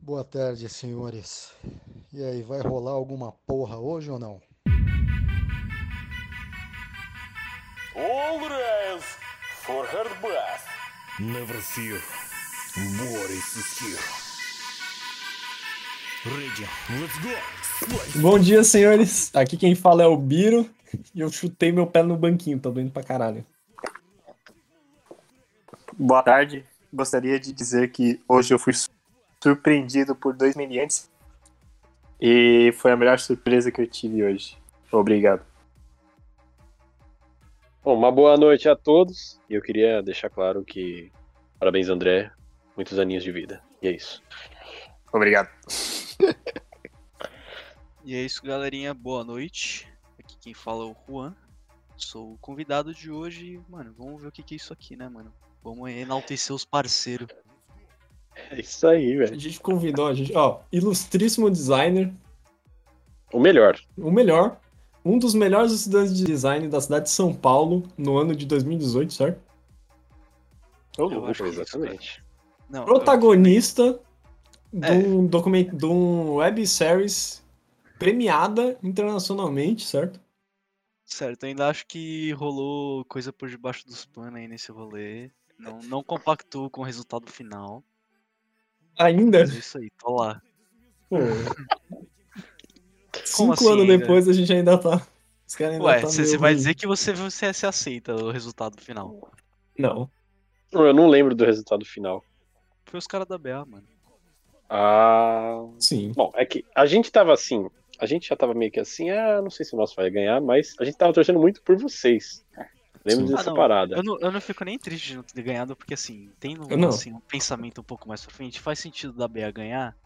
Boa tarde, senhores. E aí, vai rolar alguma porra hoje ou não? Always for her best. Never fear. Boris is here. Ready, let's go. Bom dia, senhores. Aqui quem fala é o Biro. E eu chutei meu pé no banquinho, tá doendo pra caralho. Boa tarde. Gostaria de dizer que hoje eu fui surpreendido por dois meliantes. E foi a melhor surpresa que eu tive hoje. Obrigado. Bom, uma boa noite a todos. E eu queria deixar claro que parabéns, André. Muitos aninhos de vida. E é isso. Obrigado. E é isso, galerinha. Boa noite. Aqui quem fala é o Juan. Sou o convidado de hoje. Mano, vamos ver o que, que é isso aqui, né, mano? Vamos enaltecer os parceiros. É isso aí, A velho. gente convidou, a gente, ó, ilustríssimo designer, O melhor. o melhor, um dos melhores estudantes de design da cidade de São Paulo no ano de 2018, certo? Eu é isso, Exatamente. Não, eu- Protagonista de É. um documento, de um webseries premiada internacionalmente, certo? certo, eu ainda acho que rolou coisa por debaixo dos panos aí nesse rolê. Não, não compactuo com o resultado final. Ainda, é isso aí, tô lá. pô. Cinco assim anos ainda? depois a gente ainda tá. Os caras ainda Ué, tá você meio vai dizer que você, você, você aceita o resultado final. Não. Eu não lembro do resultado final. Foi os caras da BA, mano. Ah. Sim. Bom, é que a gente tava assim. A gente já tava meio que assim, ah, não sei se o nosso vai ganhar, mas a gente tava torcendo muito por vocês. Lembro Sim. dessa Ah, parada. Eu não, eu não fico nem triste de não ter ganhado, porque assim, tendo Eu não. assim, um pensamento um pouco mais pra frente, faz sentido da BA ganhar,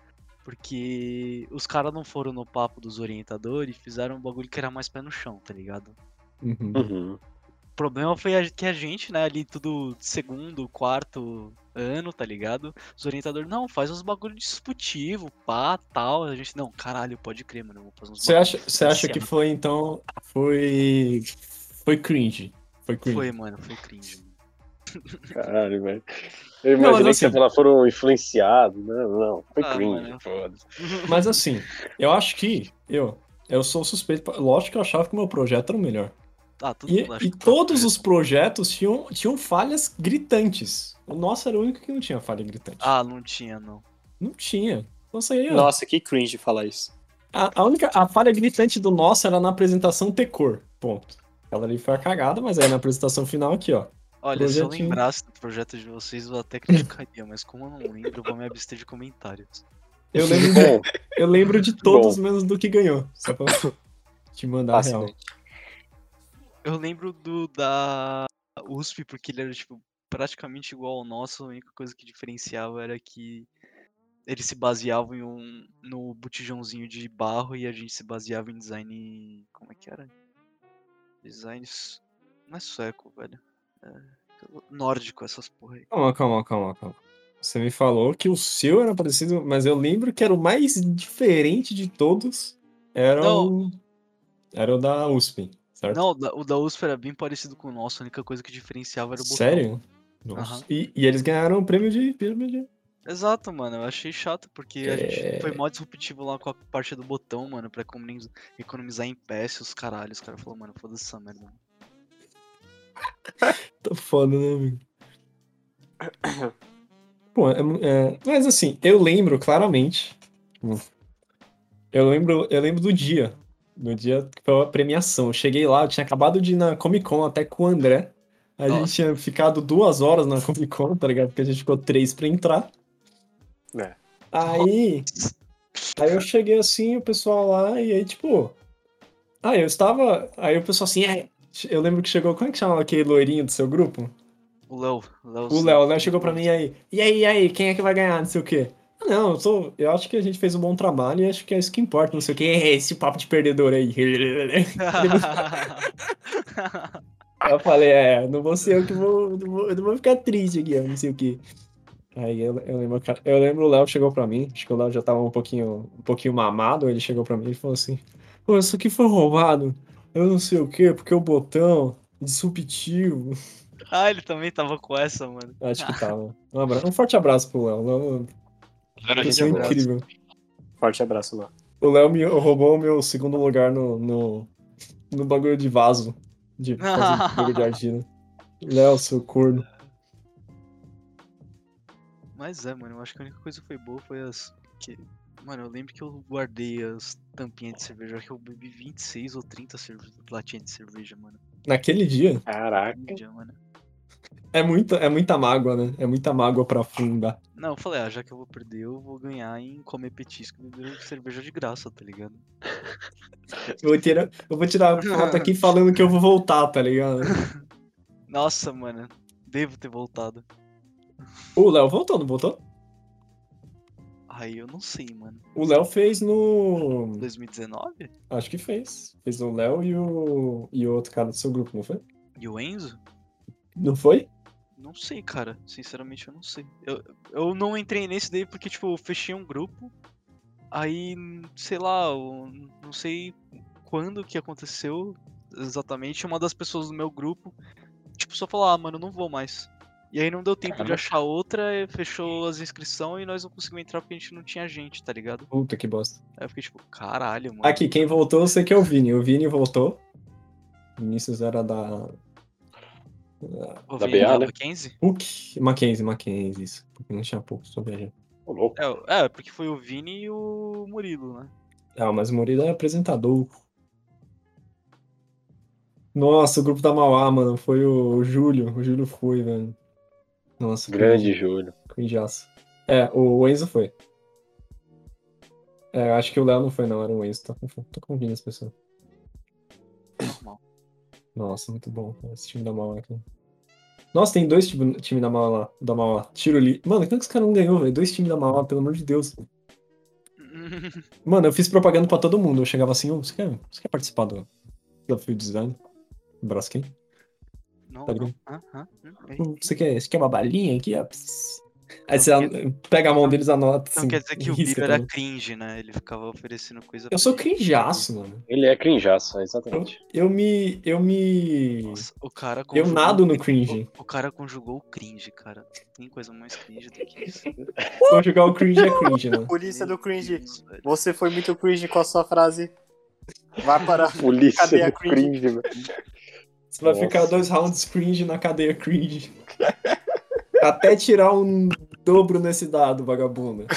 porque os caras não foram no papo dos orientadores e fizeram um bagulho que era mais pé no chão, tá ligado? Uhum. Uhum. O problema foi a- que a gente, né, ali tudo segundo, quarto ano, tá ligado? Os orientadores, não, faz uns bagulho disputivo, pá, tal. A gente, não, caralho, pode crer, mano. eu Vou fazer uns Você acha, você acha que diferenciado." foi, então. Foi. Foi cringe. Foi cringe. Foi, mano, foi cringe. Caralho, velho. Eu Não, mas imaginei que assim- falar foram influenciados. Não, não. Foi Ah, cringe, mano. foda-se. Mas assim, eu acho que. Eu. Eu sou suspeito. pra- Lógico que eu achava que o meu projeto era o melhor. Ah, E, e que todos os projetos tinham, tinham falhas gritantes. O nosso era o único que não tinha falha gritante. Ah, não tinha, não. Não tinha. Nossa, aí, ó. Nossa, que cringe falar isso. A, a única a falha gritante do nosso era na apresentação ter cor. Ponto. Ela ali foi a cagada, mas aí na apresentação final aqui, ó. Olha, se eu Projetinho. lembrasse do projeto de vocês, eu até criticaria, mas como eu não lembro, eu vou me abster de comentários. Eu lembro, Bom, eu lembro de todos menos do que ganhou. Só pra te mandar a real. Fascinante. Eu lembro do da USP, porque ele era, tipo, praticamente igual ao nosso, a única coisa que diferenciava era que eles se baseavam em um, no botijãozinho de barro e a gente se baseava em design. Como é que era? Design. s- Não é sueco, velho. É nórdico, essas porra aí. Calma, calma, calma, calma. Você me falou que o seu era parecido, mas eu lembro que era o mais diferente de todos. Era Não. o. Era o da USP, certo? Não, o da- USP era bem parecido com o nosso, a única coisa que diferenciava era o botão. Sério? Nossa. Aham. E, e eles ganharam o prêmio de. prêmio de- Exato, mano. Eu achei chato, porque a gente foi É. mó disruptivo lá com a parte do botão, mano, pra economiz- economizar em PS os caralhos. Os caras falaram, mano, foda-se essa merda. Tá foda, né, amigo? Pô, é é- mas assim, eu lembro claramente. tipo, Eu lembro, eu lembro do dia. Do dia que foi a premiação. Eu cheguei lá, eu tinha acabado de ir na Comic Con até com o André. A gente Nossa. tinha ficado duas horas na Comic Con, tá ligado? Porque a gente ficou três pra entrar. É. Aí. Aí eu cheguei assim, o pessoal lá, e aí, tipo. Aí eu estava. Aí o pessoal assim, é. Eu lembro que chegou. Como é que chama aquele loirinho do seu grupo? O Léo. Léo O Léo, o Léo chegou pra mim aí. E aí, e aí, quem é que vai ganhar? Não sei o quê. Ah, não, eu, tô, eu acho que a gente fez um bom trabalho e acho que é isso que importa, não sei o quê. É esse papo de perdedor aí. eu falei, é, não vou ser eu que vou. Não vou, eu não vou ficar triste aqui, não sei o quê. Aí eu, eu lembro, cara- eu lembro o Léo chegou pra mim, acho que o Léo já tava um pouquinho, um pouquinho mamado, ele chegou pra mim e falou assim, pô, isso aqui foi roubado, eu não sei o quê, porque o botão disruptivo. ah, ele também tava com essa, mano. Acho que tava. Um, abra- um forte abraço pro Léo. Léo gente Isso é incrível. Forte abraço, Léo. O Léo me roubou o meu segundo lugar no, no, no bagulho de vaso. De fazer de argila. Léo, seu corno. Mas é, mano, eu acho que a única coisa que foi boa foi as. Que... Mano, eu lembro que eu guardei as tampinhas de cerveja. Eu acho que eu bebi 26 ou 30 cerve... latinhas de cerveja, mano. Naquele dia, Caraca. Um dia, mano. é muita, é muita mágoa, né? É muita mágoa pra afundar. Não, eu falei, ah, já que eu vou perder, eu vou ganhar em comer petisco e beber cerveja de graça, tá ligado? Eu vou tirar, eu vou tirar a foto aqui falando que eu vou voltar, tá ligado? Nossa, mano, devo ter voltado. O Léo voltou, não voltou? Aí eu não sei, mano. O Léo fez no. 2019? Acho que fez. Fez o Léo e o. e o outro cara do seu grupo, não foi? E o Enzo? Não foi? Não sei, cara. Sinceramente, eu não sei. Eu, eu não entrei nesse daí porque, tipo, eu fechei um grupo. Aí, sei lá, eu não sei quando que aconteceu exatamente. Uma das pessoas do meu grupo, tipo, só falou, ah, mano, não vou mais. E aí não deu tempo de Caramba. achar outra, e fechou as inscrições e nós não conseguimos entrar porque a gente não tinha gente, tá ligado? Puta que bosta. Aí eu fiquei tipo, caralho, mano. Aqui, quem voltou, eu sei que é o Vini. O Vini voltou. Vinícius era da. Da Vini BA, da né? Mackenzie? PUC. Mackenzie, Mackenzie, isso. Porque não tinha pouco sobre a gente. Ô, louco. É, é, porque foi o Vini e o Murilo, né? Ah, mas o Murilo é apresentador. Nossa, o grupo da Mauá, mano. Foi o, o Júlio. O Júlio foi, velho. Nossa, Grande Júlio. cringeaço. É, o Enzo foi. É, eu acho que o Léo não foi, não. Era o Enzo. Tô, tô confundindo as pessoas. Normal. Nossa, muito bom esse time da Mauá aqui. Nossa, tem dois times time da Mauá lá. Da Mauá. Tiro ali. Mano, como é que os caras não ganhou, velho? Dois times da Mauá, pelo amor de Deus. Mano, eu fiz propaganda pra todo mundo. Eu chegava assim, ô, você quer, você quer participar do desafio de design? Braskem? Não, Tá não. Hã? Hã? Hum, Você quer, você quer uma balinha aqui? Aí Não você an- pega a mão deles, anota Então assim. quer dizer que o Biro era também. cringe, né? Ele ficava oferecendo coisa Eu sou cringeaço, mano. Ele é crinjaço, exatamente. Eu me. Eu me. Nossa, o cara Eu nado no crin- cringe. O, o cara conjugou o cringe, cara. Tem coisa mais cringe do que isso. Vou jogar o cringe é cringe, mano. Polícia do cringe. Deus. Você foi muito cringe com a sua frase. Vai para. Polícia Cadê a do cringe? cringe, velho. Você vai Nossa. ficar dois rounds cringe na cadeia cringe. Até tirar um dobro nesse dado, vagabundo.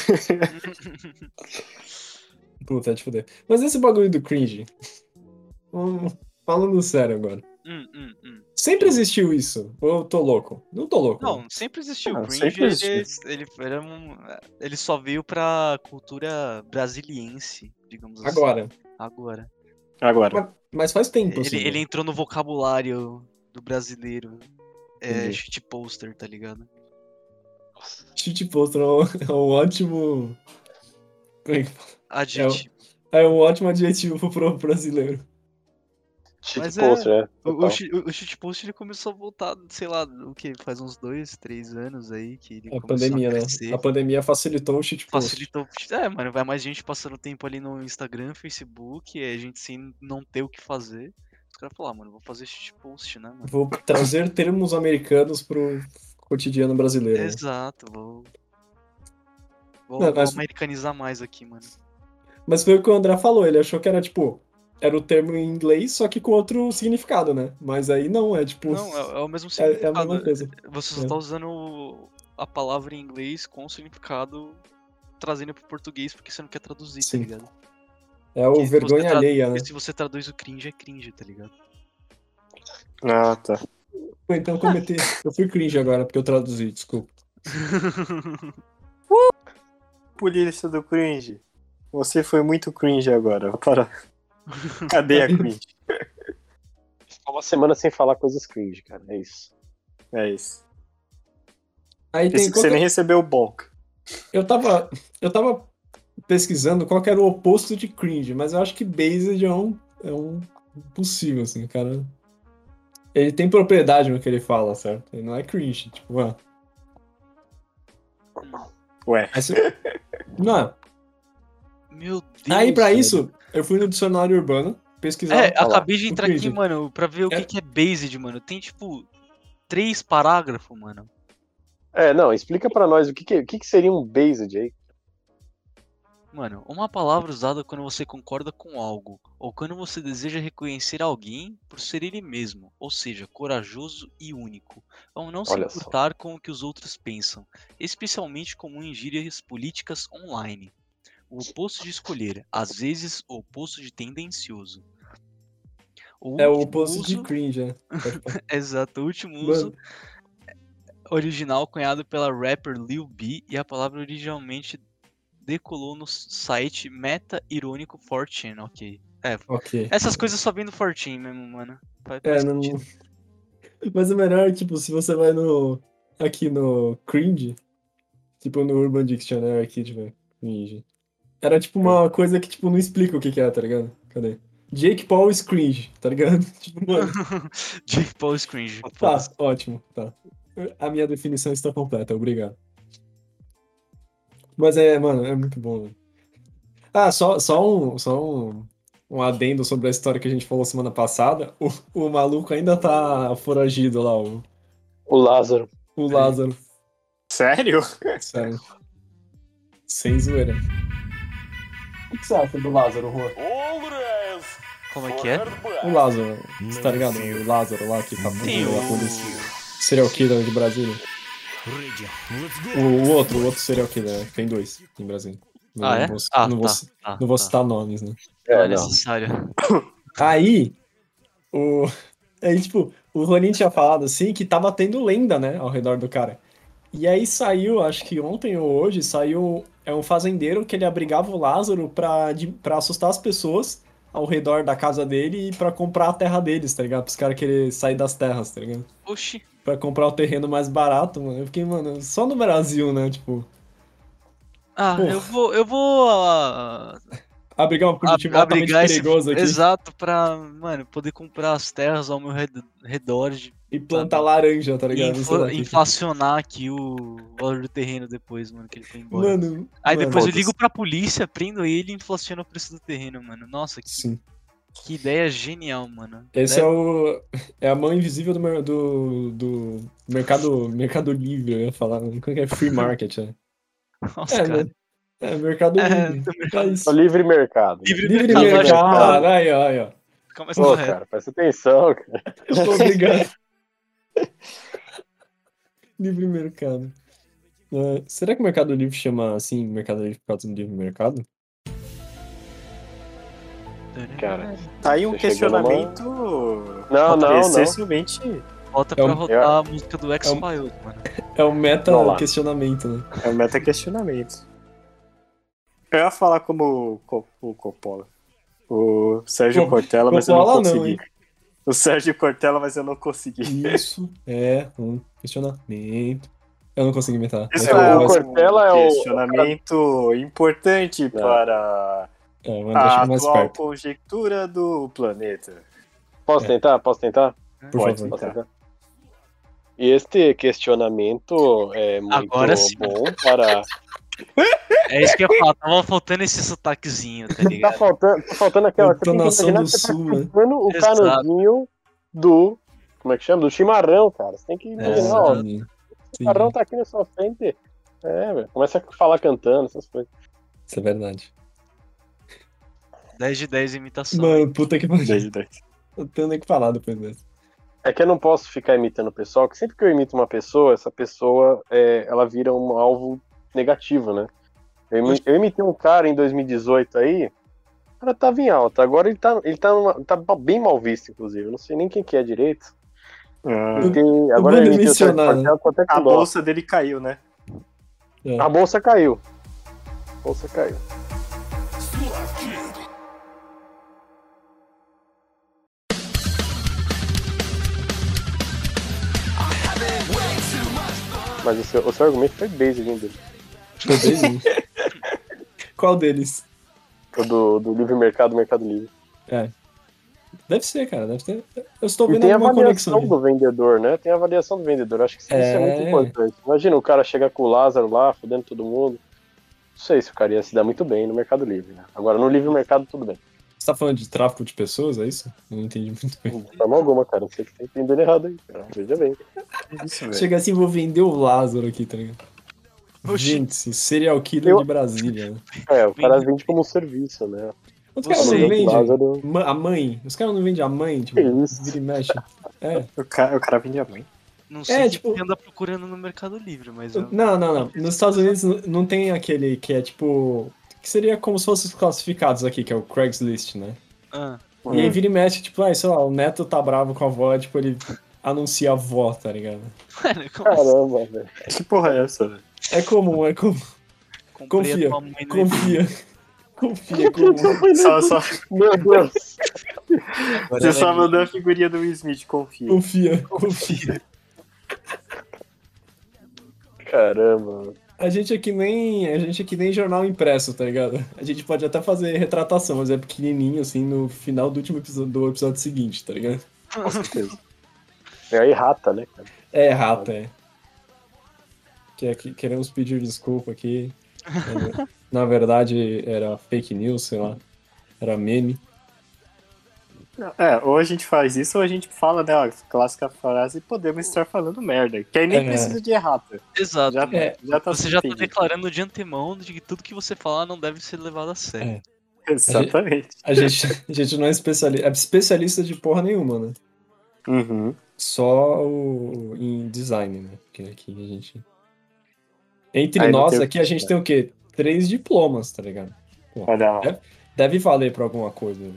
Puta, é de fuder. Mas esse bagulho do cringe. hum, falando sério agora. Hum, hum, hum. Sempre existiu isso. Ou eu tô louco? Não tô louco. Não, sempre existiu. Não, o cringe, sempre existiu. ele, ele, era um- ele só veio pra cultura brasiliense, digamos assim. Agora. Agora. Agora. Mas faz tempo, assim. Ele, ele entrou no vocabulário do brasileiro. É, shit poster, tá ligado? Shit poster é um, é um ótimo. como é que fala? Adjetivo. É um ótimo adjetivo pro brasileiro. Mas é- poster, é. O, o, o, o shitpost ele começou a voltar, sei lá, o que? Faz uns dois, três anos aí que ele A começou pandemia, a né? A pandemia facilitou o shit post. Facilitou. É, mano, vai mais gente passando tempo ali no Instagram, Facebook, e a gente sem não ter o que fazer. Os caras falaram, ah, mano, vou fazer shitpost, né, mano? Vou trazer termos americanos pro cotidiano brasileiro. né? Exato, vou. Vou, Não, vou mas- americanizar mais aqui, mano. Mas foi o que o André falou, ele achou que era tipo. Era o termo em inglês, só que com outro significado, né? Mas aí não, é tipo. Não, é, é o mesmo é, é a significado. mesma coisa. Você só É. tá usando a palavra em inglês com o significado trazendo pro português porque você não quer traduzir, Sim. tá ligado? É o Porque vergonha alheia, né? se você traduz o cringe, é cringe, tá ligado? Ah, tá. Então cometi. Eu fui cringe agora, porque eu traduzi, desculpa. Polícia do cringe. Você foi muito cringe agora. Para. Cadê a cringe? Ficou uma semana sem falar coisas cringe, cara. É isso. É isso. Aí tem. Esse que qual você nem recebeu o bonk. Eu tava. Eu tava pesquisando qual que era o oposto de cringe, mas eu acho que based é um. É um possível, assim, cara. Ele tem propriedade no que ele fala, certo? Ele não é cringe, tipo, ah. Ué. Aí você- Não. Meu Deus. Aí pra velho. isso, eu fui no dicionário urbano pesquisar. É, acabei de entrar aqui, mano, pra ver o que, É. que é based, mano. Tem tipo três parágrafos, mano. É, não, explica pra nós o que, que, o que, que seria um based aí. Mano, uma palavra usada quando você concorda com algo, ou quando você deseja reconhecer alguém por ser ele mesmo, ou seja, corajoso e único, ou não se Olha só. importar com o que os outros pensam, especialmente comum em gírias políticas online. O oposto de escolher, às vezes o oposto de tendencioso. É o oposto de uso- cringe, né? Exato, o último Mano. uso original cunhado pela rapper Lil B e a palavra originalmente decolou no site meta irônico 4chan, ok. É, Ok. essas coisas só vem do 4chan mesmo, mano. Faz- É, não... Mas o melhor, tipo, se você vai no. Aqui no cringe, tipo no Urban Dictionary aqui, tipo, cringe. Era tipo uma coisa que, tipo, não explica o que que é, tá ligado? Cadê? Jake Paul is cringe, tá ligado? Tipo, mano, Jake Paul Scringe. tá, ótimo, tá. A minha definição está completa, obrigado. Mas é, mano, é muito bom. Mano. Ah, só, só, um, só um, um adendo sobre a história que a gente falou semana passada. O, o maluco ainda tá foragido lá, o, O Lázaro. o Lázaro. Sério? Sério. Sem zoeira. O que você acha do Lázaro? Always Como é que é? O. Lázaro, você tá ligado? O Lázaro lá que tá fazendo a polícia. Serial killer de Brasília. O, outro, o outro serial killer, né? Tem dois em Brasília. Não, Ah, é? vou, Ah, não vou, tá, ci- tá, não vou tá. citar nomes, né? É É, não. necessário. Aí, o. Aí, tipo, o Ronin tinha falado assim que tava tendo lenda, né, ao redor do cara. E aí saiu, acho que ontem ou hoje, saiu. É um fazendeiro que ele abrigava o Lázaro pra, de- pra assustar as pessoas ao redor da casa dele e pra comprar a terra deles, tá ligado? Pros caras querer sair das terras, tá ligado? Oxi. Pra comprar o terreno mais barato, mano. Eu fiquei, mano, só no Brasil, né? Tipo, Ah, Porra. eu vou. Eu vou. ah, abrigar um ab- altamente abrigar esse. perigoso aqui Exato, pra, mano, poder comprar as terras ao meu red- redor de e plantar laranja, tá ligado? Sei infla- inflacionar aqui o valor do terreno depois, mano, que ele foi embora. Mano, Aí mano, depois eu ligo pra polícia, prendo ele e inflaciono o preço do terreno, mano. Nossa, que, Sim. que ideia genial, mano. Esse Né? é o é a mão invisível do, do, do mercado mercado livre, eu ia falar. Como é que é free market, né? Nossa, É, cara. né? É, mercado É, livre. do É mercado. O livre mercado. Livre, Livre mercado, mercado, aí, ó, aí, ó. mais Pô, cara, presta atenção, cara. Obrigado. livre mercado. É, será que o Mercado Livre chama assim Mercado Livre por causa do livre mercado? Cara, Tá aí um chegou numa- questionamento. Não, não, não. excessivamente. Bota É pra um- rodar a música do X-Files, mano. É o meta Vamos lá. questionamento, né? É um meta questionamento. Eu ia falar como o Co- o Coppola. O Sérgio Co- Cortella, mas eu não não, consegui. hein? O Sérgio Cortella, mas eu não consegui. Isso é um questionamento. Eu não consegui inventar. Isso É, é, o um Cortella é o- questionamento importante para É, o André a atual perto, conjectura do planeta. Posso É. tentar? Posso tentar? por Pode favor. Posso tentar. tentar? E este questionamento é muito Agora bom para. É isso que eu falar, tava faltando esse sotaquezinho, tá Tá ligado? faltando, tá faltando aquela. Entonação imaginar do que você tá sul, né? chupando o Exato. canudinho do. Como é que chama? Do chimarrão, cara. Você tem que É, imaginar, ó. O chimarrão tá aqui na sua frente. É, velho. Começa a falar cantando, essas coisas. Isso é verdade. 10 de 10 imitação. Mano, puta que pariu. Desde daí. Eu tenho nem o que falar depois dessa. É que eu não posso ficar imitando o pessoal, que sempre que eu imito uma pessoa, essa pessoa é, ela vira um alvo negativo, né? Eu, eu imitei um cara em 2018 aí, o cara tava em alta. Agora ele tá, ele tá, numa- tá bem mal visto, inclusive. Eu não sei nem quem que é direito. Ah, Imitei- vou agora Sérgio mencionar, né? Com a bolsa dele caiu, né? É. A bolsa caiu. A bolsa caiu. Mas o seu, o seu argumento foi basic ainda. Foi bem isso. Qual deles? O do, do livre mercado, mercado livre. Deve ser, cara. Deve ter. Eu estou E vendo tem a alguma conexão. avaliação ali. do vendedor, né? Tem a avaliação do vendedor. Acho que isso é, É. muito importante. Imagina o cara chegar com o Lázaro lá, fodendo todo mundo. Não sei se o cara ia se dar muito bem no Mercado Livre, né? Agora, no livre mercado, tudo bem. Você tá falando de tráfico de pessoas, é isso? Eu não entendi muito bem. De forma alguma, cara. Não sei o que tá entendendo errado aí, cara. Veja bem. Isso, velho. Chega assim, vou vender o Lázaro aqui, tá ligado? Gente, serial killer Eu- de Brasília. né? É, o cara vende como serviço, né? Os caras não vendem Lázaro. a mãe. Os caras não vendem a mãe, tipo, Que isso? vira e mexe. É. O cara, o cara vende a mãe. não sei É, o que tipo- anda procurando no Mercado Livre, mas eu... Não, não, não. Nos Estados Unidos não tem aquele que é tipo. Que seria como se fossem os classificados aqui, que é o Craigslist, né? Ah, E aí vira e mexe, tipo, ah, sei lá, o neto tá bravo com a avó, tipo, ele anuncia a avó, tá ligado? mano, como assim? Caramba, velho. Que porra é essa, velho? É comum, é comum. Comprei confia, Confia. Confia, é comum. Só, só, Meu Deus. Agora você só é mandou a figurinha do Will Smith, confia. Confia, confia. Caramba. A gente é que nem. A gente é que nem jornal impresso, tá ligado? A gente pode até fazer retratação, mas é pequenininho, assim, no final do último episódio do episódio seguinte, tá ligado? Com certeza. É aí rata, né, cara? É errado, é. Que, é que- queremos pedir desculpa aqui. Na verdade, era fake news, sei lá. Era meme. É, ou a gente faz isso ou a gente fala, né, ó, clássica frase, podemos estar falando merda. Que aí nem É. precisa de errata. Exato. Já, É, já tá Você já tá declarando de antemão de que tudo que você falar não deve ser levado a sério. É. Exatamente. A gente, a gente não é especialista, é especialista de porra nenhuma, né? Uhum. Só o, em design, né? Porque aqui a gente. Entre Aí nós aqui que a gente tem o quê? Três diplomas, tá ligado? Olha lá. É. Deve valer pra alguma coisa. Né?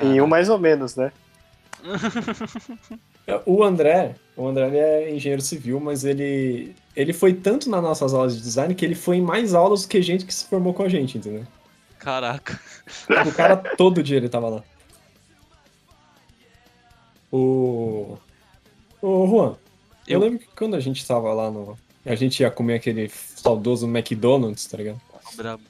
Em um mais ou menos, né? O André, o André ele é engenheiro civil, mas ele ele foi tanto nas nossas aulas de design que ele foi em mais aulas do que gente que se formou com a gente, entendeu? Caraca. O cara todo dia ele tava lá. O o Juan, eu, Eu? lembro que quando a gente tava lá no a gente ia comer aquele saudoso McDonald's, tá ligado? Brabo.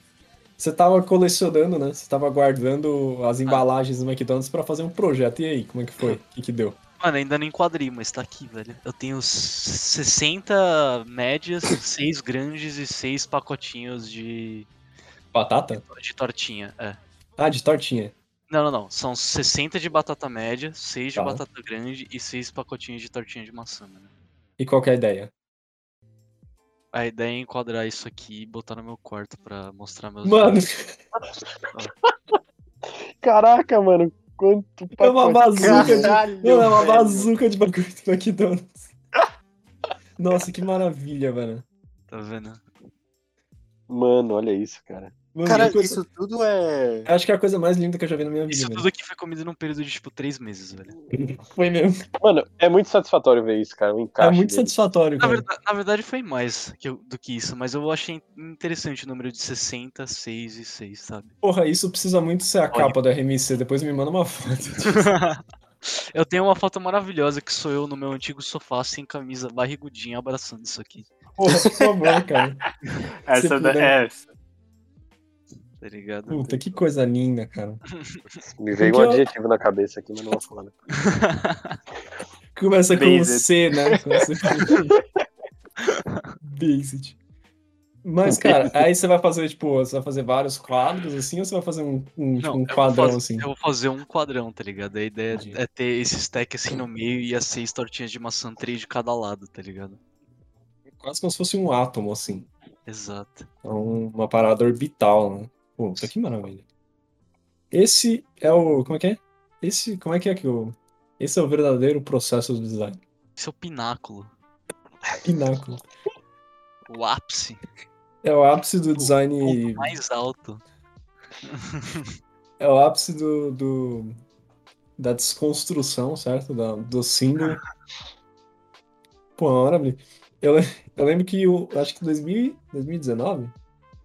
Você tava colecionando, né? Você tava guardando as embalagens do McDonald's pra fazer um projeto. E aí, como é que foi? O que, que deu? Mano, ainda não enquadrei, mas tá aqui, velho. Eu tenho 60 médias, 6 grandes e 6 pacotinhos de, Batata? de tortinha. É. Ah, de tortinha. Não, não, não. São 60 de batata média, 6 de Tá. batata grande e 6 pacotinhos de tortinha de maçã, mano. E qual que é a ideia? A ideia é enquadrar isso aqui e botar no meu quarto pra mostrar meus. Mano, Caraca, mano. Quanto é uma bazuca de. Caralho, Mano, é uma bazuca de bagulho do McDonald's. Nossa, que maravilha, velho. Tá vendo? Mano, olha isso, cara. Mano, Cara, coisa- isso tudo é. Acho que é a coisa mais linda que eu já vi na minha vida, Isso tudo aqui foi comido num período de tipo 3 meses, velho. Foi mesmo. Mano, é muito satisfatório ver isso, cara. O É encaixe muito dele. satisfatório, Na cara. verdade, na verdade foi mais que eu- do que isso, mas eu achei interessante o número de 60, 6 e 6, sabe? Porra, isso precisa muito ser a Olha. capa do RMC. Depois me manda uma foto. eu tenho uma foto maravilhosa que sou eu no meu antigo sofá sem camisa, barrigudinha, abraçando isso aqui, Porra, por favor, cara. Essa da... puder. Tá ligado? Puta, que coisa linda, cara. Me veio um Porque eu- adjetivo na cabeça aqui, mas não vou falar. né? Começa com. C, né? Começa com... Based. Mas, cara, aí você vai fazer, tipo, você vai fazer vários quadros, assim, ou você vai fazer um, um, tipo, Não, um eu vou quadrão, fazer- assim? Eu vou fazer um quadrão, tá ligado? A ideia Entendi. é ter esse stack assim no meio e as seis tortinhas de maçã, três de cada lado, tá ligado? Quase como se fosse um átomo, assim. Exato. É um- uma parada orbital, né? Esse é o... Como é que é? Esse... Como é que é que o... Esse é o verdadeiro processo do design. Esse é o pináculo, Pináculo. o ápice, É o ápice do o design... ponto mais alto. É o ápice do, do- da desconstrução, certo? Da- do símbolo. Pô, uma maravilha. Eu, eu lembro que eu acho que 2000, 2019?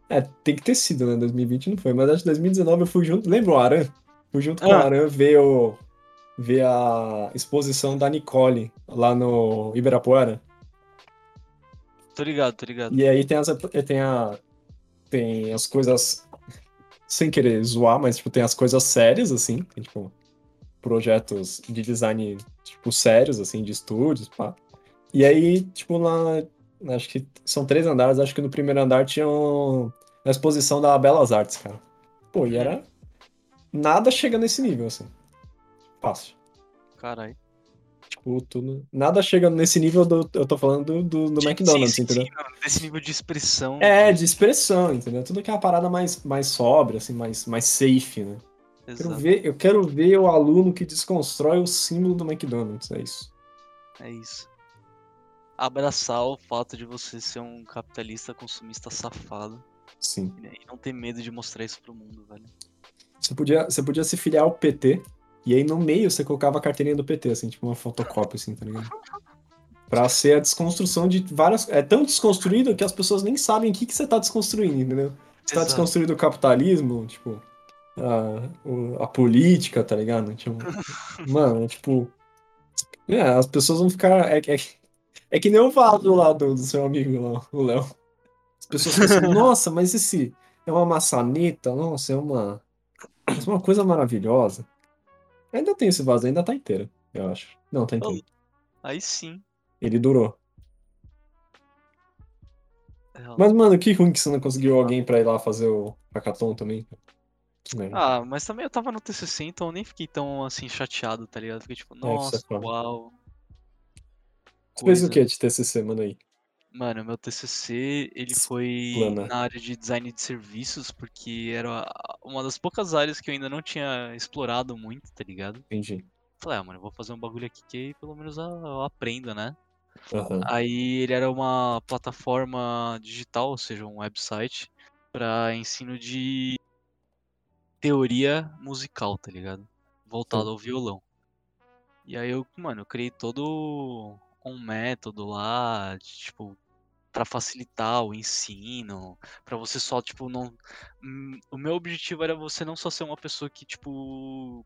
É, tem que ter sido, né? 2020 não foi, mas acho que 2019 eu fui junto. Lembra o Aran? Fui junto com o Ah. Aran ver, o, ver a exposição da Nicole lá no Ibirapuera. Tô ligado, tô ligado. E aí tem as, tem a, tem as coisas, sem querer zoar, mas tipo, tem as coisas sérias, assim, tem, tipo, projetos de design, tipo, sérios, assim, de estúdios, pá. E aí, tipo, lá, acho que são três andares, acho que no primeiro andar tinha um, a exposição da Belas Artes, cara. Pô, e era, nada chega nesse nível, assim. Fácil. Caralho. Tipo, tudo. Nada chega nesse nível do. Eu tô falando do, do, do Sim, McDonald's, sim, entendeu? sim, Desse nível de expressão. É, de expressão, entendeu? Tudo que é uma parada mais, mais sóbria, assim, mais, mais safe, né? Quero Exato, ver, eu quero ver o aluno que desconstrói o símbolo do McDonald's, é isso. é isso. Abraçar o fato de você ser um capitalista consumista safado Sim. e não ter medo de mostrar isso pro mundo, velho. Você podia, você podia se filiar ao PT, e aí no meio você colocava a carteirinha do PT, assim, tipo uma fotocópia, assim, tá ligado? Pra ser a desconstrução de várias. É tão desconstruído que as pessoas nem sabem o que, que você tá desconstruindo, entendeu? Você tá Exato. desconstruindo o capitalismo, tipo, a, a política, tá ligado? Tipo, mano, é tipo. É, as pessoas vão ficar. É, é, é que nem o vaso lá do, do seu amigo lá, o Léo. As pessoas pensam, nossa, mas esse é uma maçaneta, nossa, é uma. é uma coisa maravilhosa. Ainda tem esse vaso, ainda tá inteiro, eu acho. Não, tá inteiro. Aí sim. Ele durou. é, Mas, mano, que ruim que você não conseguiu alguém pra ir lá fazer o hackathon também. Ah, mas também eu tava no TCC, então eu nem fiquei tão assim chateado, tá ligado? Fiquei tipo, isso é nossa, uau. Você fez o coisa. que de TCC, mano aí? Mano, meu TCC, ele foi Explana. na área de design de serviços, porque era uma das poucas áreas que eu ainda não tinha explorado muito, tá ligado? Entendi. Falei, ah, mano, eu vou fazer um bagulho aqui que pelo menos eu aprendo, né? Aham. Aí ele era uma plataforma digital, ou seja, um website, pra ensino de teoria musical, tá ligado? Voltado ao violão. E aí eu, mano, eu criei todo um método lá, de, tipo, pra facilitar o ensino, pra você só, tipo, não. Hum, O meu objetivo era você não só ser uma pessoa que, tipo,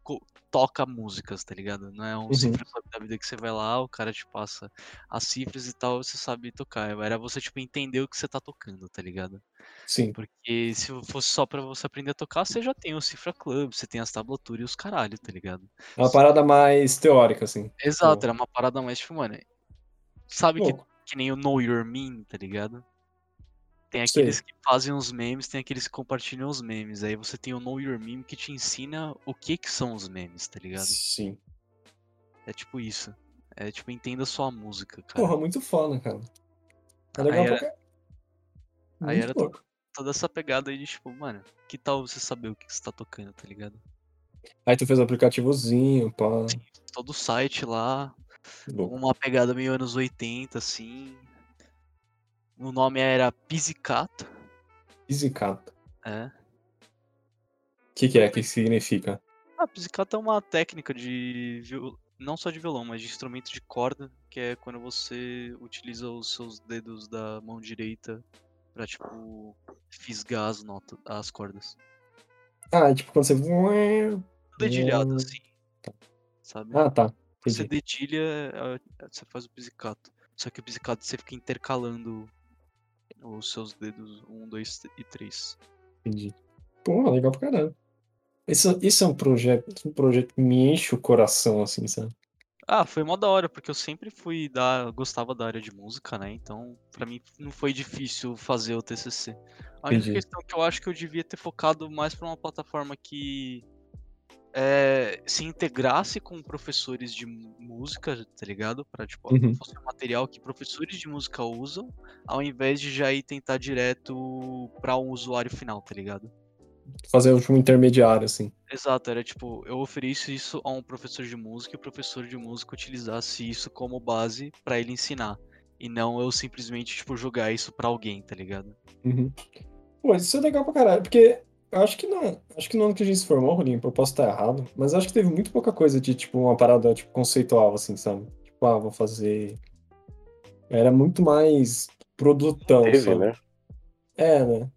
toca músicas, tá ligado? Não é um Uhum. club da vida que você vai lá, o cara te passa as cifras e tal, você sabe tocar. Era você, tipo, entender o que você tá tocando, tá ligado? Sim. Porque se fosse só pra você aprender a tocar, você já tem o Cifra Club, você tem as tablaturas e os caralho, tá ligado? É uma parada mais teórica, assim. Exato, era uma parada mais, tipo, mano. Sabe que, que nem o Know Your Meme, tá ligado? Tem aqueles que fazem os memes, tem aqueles que compartilham os memes. Aí você tem o Know Your Meme que te ensina o que que são os memes, tá ligado? Sim. É tipo isso. É tipo, entenda sua música, cara. Porra, muito foda, cara. É Aí legal era- pra cá. aí era. Toda essa pegada aí de, tipo, mano, que tal você saber o que você tá tocando, tá ligado? Aí tu fez o aplicativozinho, pá. Todo o site lá, Louco. uma pegada meio anos 80, assim. O nome era Pizzicato, Pizzicato. é. O que, que é? O que significa? Ah, pizzicato é uma técnica de viol... não só de violão, mas de instrumento de corda, que é quando você utiliza os seus dedos da mão direita pra, tipo, fisgar as notas, as cordas. Ah, é tipo quando você. Dedilhado, assim. Sabe? Ah, tá. Você dedilha, é, é, você faz o pizzicato. Só que o pizzicato você fica intercalando os seus dedos 1, 2 e 3. Entendi. Pô, legal pra caralho. Isso, isso é um projeto, um projeto que me enche o coração, assim, sabe? Ah, foi mó da hora, porque eu sempre fui da. gostava da área de música, né? Então, pra mim não foi difícil fazer o TCC. A única Entendi. questão que eu acho que eu devia ter focado mais pra uma plataforma que é, se integrasse com professores de música, tá ligado? Pra, tipo, Uhum. fosse um material que professores de música usam, ao invés de já ir tentar direto pra um usuário final, tá ligado? Fazer um intermediário, assim. Exato, era tipo, eu ofereço isso a um professor de música e o professor de música utilizasse isso como base pra ele ensinar. E não eu simplesmente, tipo, jogar isso pra alguém, tá ligado? Uhum. Pô, isso é legal pra caralho, porque acho que não, acho que no ano que a gente se formou, Rolinho, eu posso estar errado, mas acho que teve muito pouca coisa de, tipo, uma parada, tipo, conceitual, assim, sabe? Tipo, ah, vou fazer... Era muito mais produtão, Teve, sabe? né? É, né?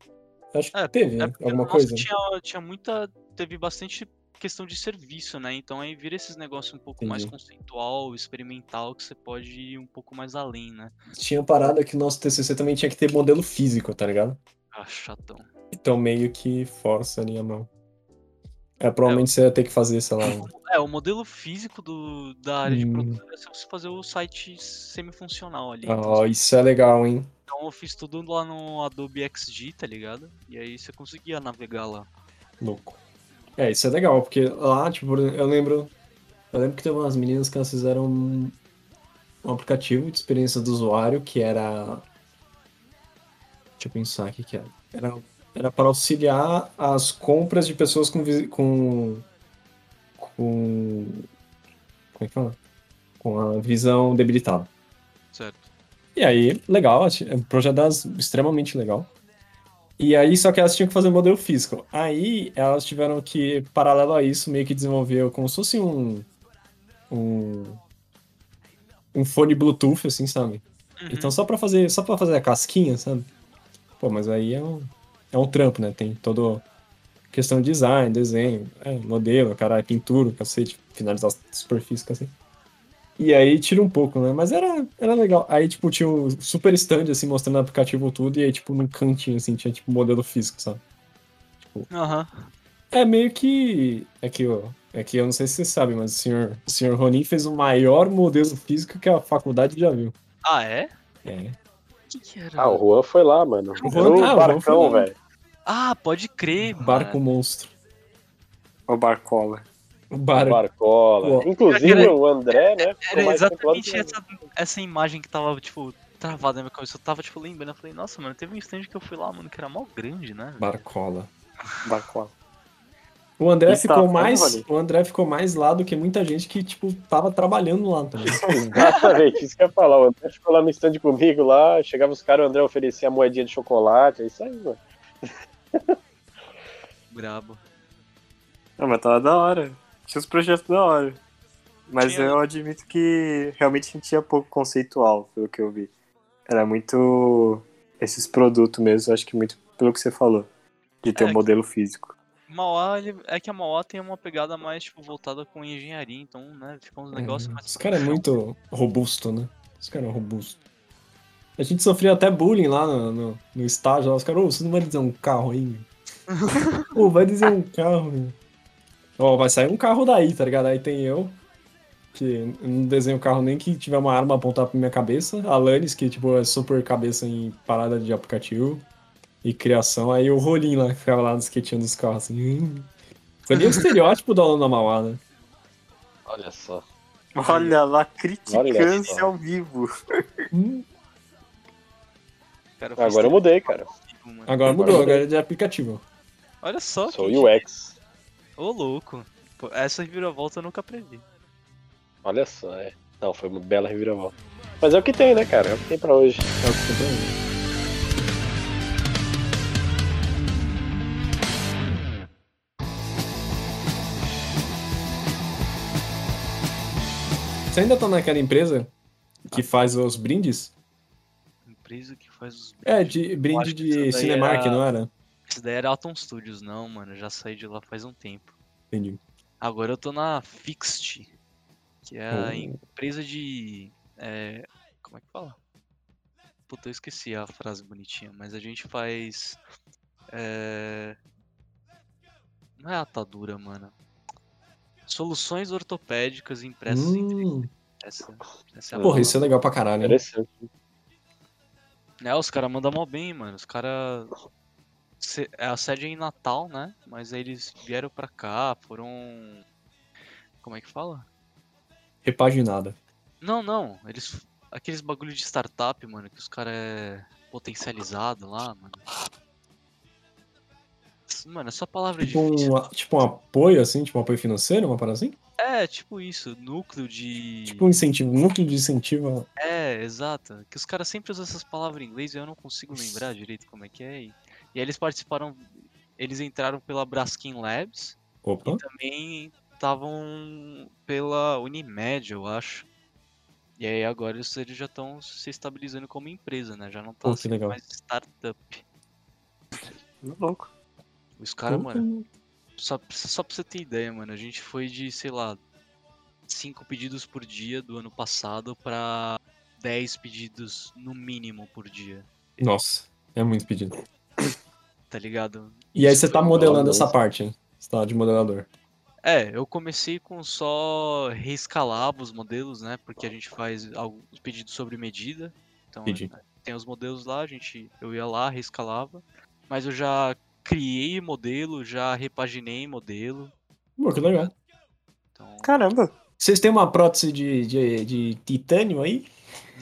Acho que É, teve É alguma coisa. Tinha, tinha muita. Teve bastante questão de serviço, né? Então aí vira esses negócios um pouco mais Entendi. conceitual, experimental, que você pode ir um pouco mais além, né? Tinha parada que o nosso TCC também tinha que ter modelo físico, tá ligado? Ah, chatão. Então meio que força ali a mão. É, provavelmente você ia ter que fazer, sei lá, um- É, o modelo físico do, da área de Hum. produção é você fazer o site semifuncional ali. Então, Ah, isso é legal, hein? Então eu fiz tudo lá no Adobe XD, tá ligado? E aí você conseguia navegar lá. Louco. É, isso é legal, porque lá, tipo, eu lembro. Eu lembro que teve umas meninas que elas fizeram um, um aplicativo de experiência do usuário que era. Deixa eu pensar o que, que era. era. Era para auxiliar as compras de pessoas com. com. com. Como é que fala? Com a visão debilitada. Certo. E aí, legal, é um projeto delas extremamente legal. E aí, só que elas tinham que fazer um modelo físico. Aí, elas tiveram que, paralelo a isso, meio que desenvolver como se fosse um. um. um fone Bluetooth, assim, sabe? Uhum. Então, só pra fazer, só pra fazer a casquinha, sabe? Pô, mas aí é um, é um trampo, né? Tem todo questão de design, desenho, é, modelo, cara, pintura, cacete, finalizar as superfícies, cacete. E aí tira um pouco, né? Mas era, era legal. Aí, tipo, tinha um super stand, assim, mostrando o aplicativo tudo, e aí, tipo, num cantinho, assim, tinha, tipo, modelo físico, sabe? Aham. É meio que. É que, ó, é que eu não sei se você sabe, mas o senhor, o senhor Ronin fez o maior modelo físico que a faculdade já viu. Ah, é? É. O que, que era? Ah, o Juan foi lá, mano. O Era Juan- um ah, o Juan barcão, foi lá. velho. Ah, pode crer, Barco mano. monstro. O Barcola. O barco. Barcola. Pô. Inclusive Era- o André, né? Era mais exatamente essa, essa imagem que tava, tipo, travada na minha cabeça. Eu tava, tipo, lembrando. Eu falei, nossa, mano, teve um stand que eu fui lá, mano, que era mal grande, né? Barcola. Barcola. O André ficou tava mais. ficando, O André ficou mais lá do que muita gente que, tipo, tava trabalhando lá também. Exatamente, isso que eu ia falar. O André ficou lá no stand comigo lá, chegava os caras, o André oferecia a moedinha de chocolate, é isso aí, mano. Brabo. Não, mas tava da hora. Tinha os projetos da hora. Mas Tinha. eu admito que realmente a gente tinha pouco conceitual, pelo que eu vi. Era muito esses produtos mesmo, acho que muito pelo que você falou. De ter É, um modelo físico. Mauá, ele, é que a Mauá tem uma pegada mais, tipo, voltada com engenharia, então, né, fica uns negócios mais... Esse cara é muito robusto, né? Esse cara é robusto. A gente sofria até bullying lá no, no, no estágio. Lá. Os caras, ô, você não vai dizer um carro aí? meu?" Ô, vai dizer um carro, meu. Ó, vai sair um carro daí, tá ligado? Aí tem eu, que não desenho carro nem que tiver uma arma apontada pra minha cabeça. A Lanes, que, tipo, é super cabeça em parada de aplicativo e criação. Aí o Rolim lá, que ficava lá no skateando dos carros, assim. Foi nem o estereótipo do aluno da Mauá, né? Olha só. Olha lá, Olha criticância só. ao vivo. Hum. Cara, Agora eu mudei, cara. mano. Agora mudou, agora é de aplicativo. Olha só, Sou UX. Ô, louco. Pô, Essa reviravolta eu nunca previ. Olha só, é. Não, foi uma bela reviravolta. Mas é o que tem, né, cara? É o que tem pra hoje. É o que tem pra mim. Você ainda tá naquela empresa que faz os brindes? Empresa que faz os... É, de brinde de Cinemark, era- não era? Esse daí era Atom Studios, não, mano. eu Já saí de lá faz um tempo. Entendi. Agora eu tô na Fixt, que é a Oh. empresa de. é, como é que fala? Puta, eu esqueci a frase bonitinha, mas a gente faz. é, Não é atadura, mano. Soluções ortopédicas impressas em 3D. Hum, Essa, essa é a porra, palavra. isso é legal pra caralho. Interessante. É, os caras mandam mal bem, mano. Os caras. A sede é em Natal, né? Mas aí eles vieram pra cá, foram. Como é que fala? Repaginada. Não, não. Eles. Aqueles bagulho de startup, mano, que os caras é potencializado lá, mano. Mano, essa palavra é Tipo difícil. um, tipo um apoio, assim, tipo um apoio financeiro, uma parada assim? É, tipo isso, núcleo de. Tipo um incentivo, núcleo de incentivo. É, exato. Que os caras sempre usam essas palavras em inglês e eu não consigo lembrar direito como é que é. E, e aí eles participaram. Eles entraram pela Braskem Labs Opa, e também estavam pela Unimed, eu acho. E aí agora eles, eles já estão se estabilizando como empresa, né? Já não tá Pô, sendo legal. mais startup. Louco. Os caras, mano, só, só pra você ter ideia, mano, a gente foi de, sei lá, 5 pedidos por dia do ano passado pra 10 pedidos no mínimo por dia, Nossa, é muito pedido. tá ligado? E aí você tá foi- modelando essa parte, hein? Você tá de modelador. É, eu comecei com só reescalava os modelos, né? Porque a gente faz alguns pedidos sobre medida. Então é, tem os modelos lá, a gente, eu ia lá, reescalava. Mas eu já criei modelo, já repaginei modelo. Pô, que legal. Então, Caramba. Vocês têm uma prótese de, de, de titânio aí?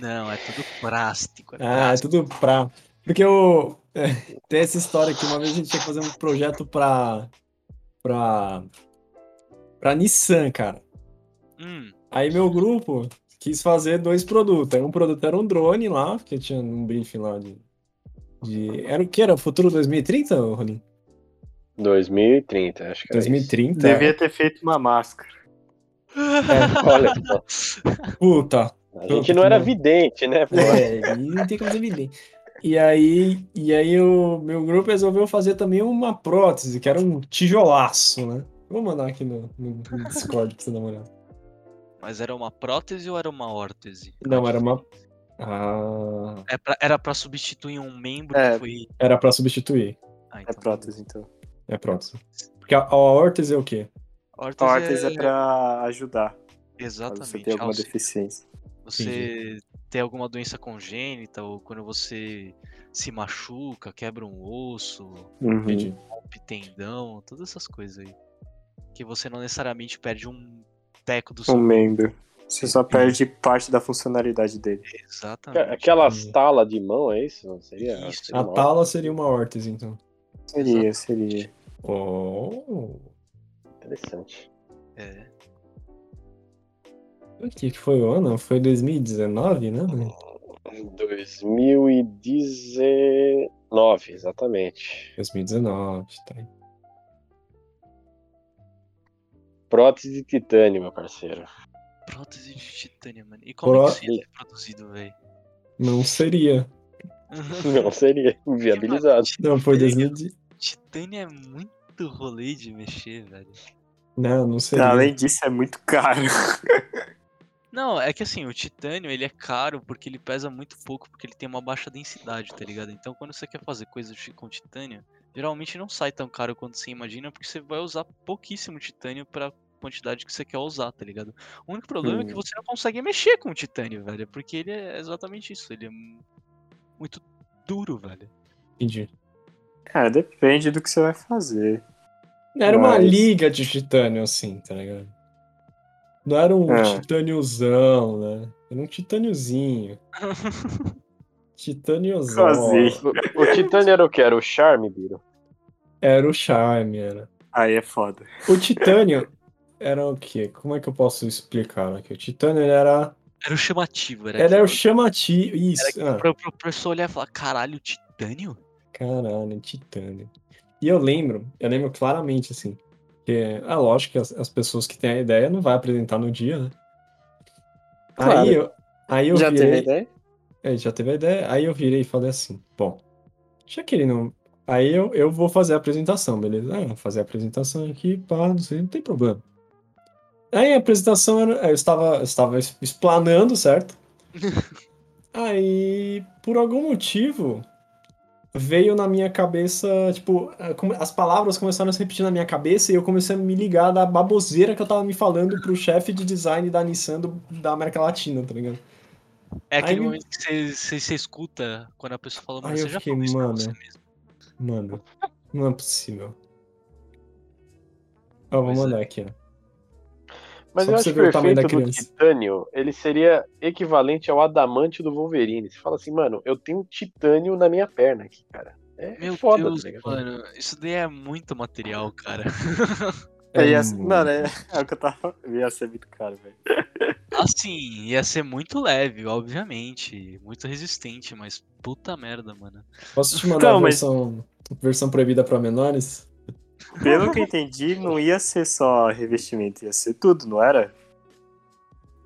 Não, é tudo plástico. É Ah, é plástico. tudo pra. Porque eu. é, tem essa história que uma vez a gente tinha que fazer um projeto pra. pra. pra Nissan, cara. Hum, Aí meu grupo quis fazer dois produtos. Aí um produto era um drone lá, que tinha um briefing lá de. De... Era o que? Era o futuro 2030, Rolim? 2030, acho que era isso. 2030? Devia ter feito uma máscara. Olha só. Puta. A gente não era vidente, né? pô? É, não tem como ser evidente. E aí, e aí o meu grupo resolveu fazer também uma prótese, que era um tijolaço, né? Vou mandar aqui no, no- no Discord pra você dar uma olhada. mas era uma prótese ou era uma órtese? Não, era uma. Ah, É pra- era pra substituir um membro É. que foi. era pra substituir. Ah, É então prótese, então. É prótese. Porque a, a órtese é o quê? A Órtese, órtese é pra ajudar, caso você Exatamente. tenha alguma auxi- deficiência. Você ter alguma doença congênita ou quando você se machuca, quebra um osso, Uhum. Entendi. tendão, todas essas coisas aí. Que você não necessariamente perde um teco do seu Um membro. Você só perde parte da funcionalidade dele. Exatamente. Aquelas talas de mão, é isso? Seria, Isso. seria A tala seria uma órtese, então. Seria, seria. Oh. Interessante. É. O que que foi o ano? Foi 2019, né? 2019, exatamente. 2019, tá aí. Prótese de titânio, meu parceiro. Prótese de titânio, mano. E como é Pró- que isso é produzido, velho? Não seria. Não seria viabilizado. Não, foi 2000. Titânio é muito rolê de mexer, velho. Não, não seria. Além disso, é muito caro. Não, é que assim, o titânio ele é caro porque ele pesa muito pouco, porque ele tem uma baixa densidade, tá ligado? Então quando você quer fazer coisas com titânio, geralmente não sai tão caro quanto você imagina, porque você vai usar pouquíssimo titânio pra quantidade que você quer usar, tá ligado? O único problema é que Hum. você não consegue mexer com o titânio, velho, porque ele é exatamente isso, ele é mu- muito duro, velho. Entendi. Cara, depende do que você vai fazer. Era uma Mas- liga de titânio, assim, tá ligado? Não era um É. titâniozão, né? Era um titâniozinho. Titâniozão. Quase. O, o titânio era o que? Era o charme, Biro? Era o charme, era. Aí é foda. O titânio era o quê? Como é que eu posso explicar aqui? O titânio ele era. Era o chamativo, era era o aquilo- chamativo. Isso. era ah. pra, pra pessoa olhar e falar, caralho, titânio? Caralho, Titânio. E eu lembro, eu lembro claramente, assim, que, ah, lógico que as, as pessoas que têm a ideia não vai apresentar no dia, né? Claro. Aí eu, aí eu Já virei, teve a ideia? É, já teve a ideia, aí eu virei e falei assim, bom, já que ele não... Aí eu, eu vou fazer a apresentação, beleza? Ah, vou fazer a apresentação aqui, pá, não sei, não tem problema. Aí a apresentação, era, eu estava, eu estava es- explanando, certo? Aí, por algum motivo, veio na minha cabeça, tipo, come- as palavras começaram a se repetir na minha cabeça e eu comecei a me ligar da baboseira que eu tava me falando pro chefe de design da Nissan do- da América Latina, tá ligado? É aquele Aí- momento que você, escuta quando a pessoa fala, mano, Aí eu você já fiquei, falou isso mano, você mesmo. Mano, não é possível. Ó, vou é. mandar aqui, ó. Mas Só eu acho você ver o perfeito do titânio, ele seria equivalente ao adamante do Wolverine. Você fala assim, mano, eu tenho um titânio na minha perna aqui, cara. É Meu foda, Deus, tá mano, isso daí é muito material, cara. É Ia- muito. Mano, é, é o que eu tava. Ia ser muito caro, velho. Assim, ia ser muito leve, obviamente, muito resistente, mas puta merda, mano. Posso te mandar Então, a mas- versão, versão proibida pra menores? Pelo que eu entendi, não ia ser só revestimento, ia ser tudo, não era?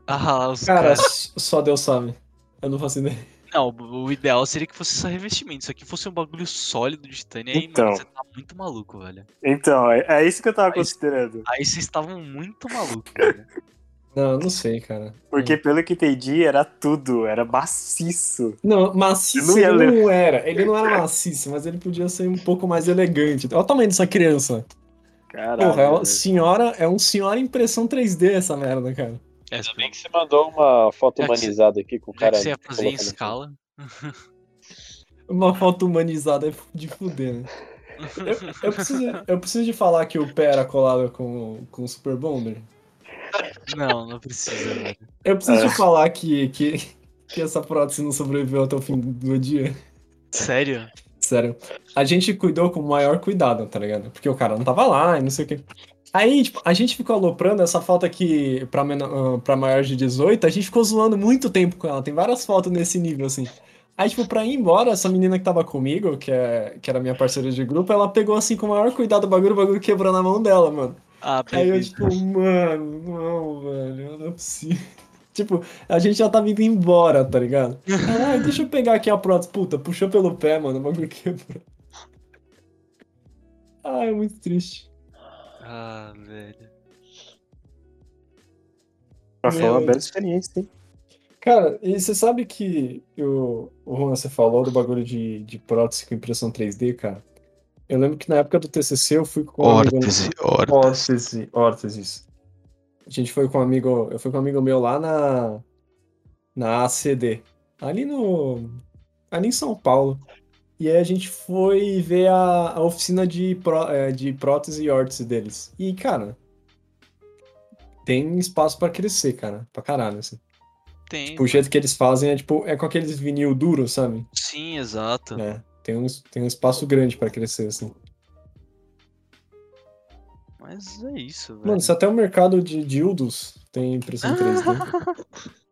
Ah, os Cara, caras. s- só Deus sabe. Eu não faço ideia. Não, o ideal seria que fosse só revestimento. Se aqui fosse um bagulho sólido de titânio, aí, Então. mano, você tá muito maluco, velho. Então, é, é isso que eu tava Mas- considerando. Aí vocês estavam muito malucos, velho. Não, eu não sei, cara. Porque pelo que entendi, era tudo, era maciço. Não, maciço Não ele ler. não era. Ele não era maciço, mas ele podia ser um pouco mais elegante. Olha o tamanho dessa criança. Caralho. Porra, é uma senhora, é um senhora impressão 3D essa merda, cara. É, Ainda bem que você mandou uma foto você- humanizada aqui com o já cara. que você ia fazer em escala. Uma foto humanizada é de fuder, né? Eu, eu preciso, eu preciso de falar que o pé era colado com, com o Super Bonder. Não, não precisa, velho. Eu preciso É. te falar que, que, que essa prótese não sobreviveu até o fim do dia. Sério? Sério. A gente cuidou com o maior cuidado, tá ligado? Porque o cara não tava lá e não sei o quê. Aí, tipo, a gente ficou aloprando essa foto aqui pra, menor, ah, pra maior de 18, a gente ficou zoando muito tempo com ela. Tem várias fotos nesse nível, assim. Aí, tipo, pra ir embora, essa menina que tava comigo, que, é, que era minha parceira de grupo, ela pegou, assim, com o maior cuidado o bagulho, o bagulho quebrou na mão dela, mano. Ah, Aí eu, tipo, mano, não, velho, não é possível. Tipo, a gente já tava indo embora, tá ligado? Ai, deixa eu pegar aqui a prótese. Puta, puxou pelo pé, mano, o bagulho quebrou. Ai, é muito triste. Ah, velho. Mas foi uma bela experiência, hein? Cara, e você sabe que o, o Juan, você falou do bagulho de, de prótese com impressão 3D, cara? Eu lembro que na época do TCC eu fui com um amigo... órtese. Órtese, órteses. A gente foi com um amigo, eu fui com um amigo meu lá na na ACD, ali no ali em São Paulo. E aí a gente foi ver a, a oficina de, pró, é, de prótese e órtese deles. E, cara, tem espaço pra crescer, cara, pra caralho, assim. Tem. Tipo, o jeito que eles fazem é tipo, é com aqueles vinil duros, sabe? Sim, exato. É, tem um, tem um espaço grande pra crescer, assim. Mas é isso, velho. Mano, se até o mercado de dildos tem impressão 3D.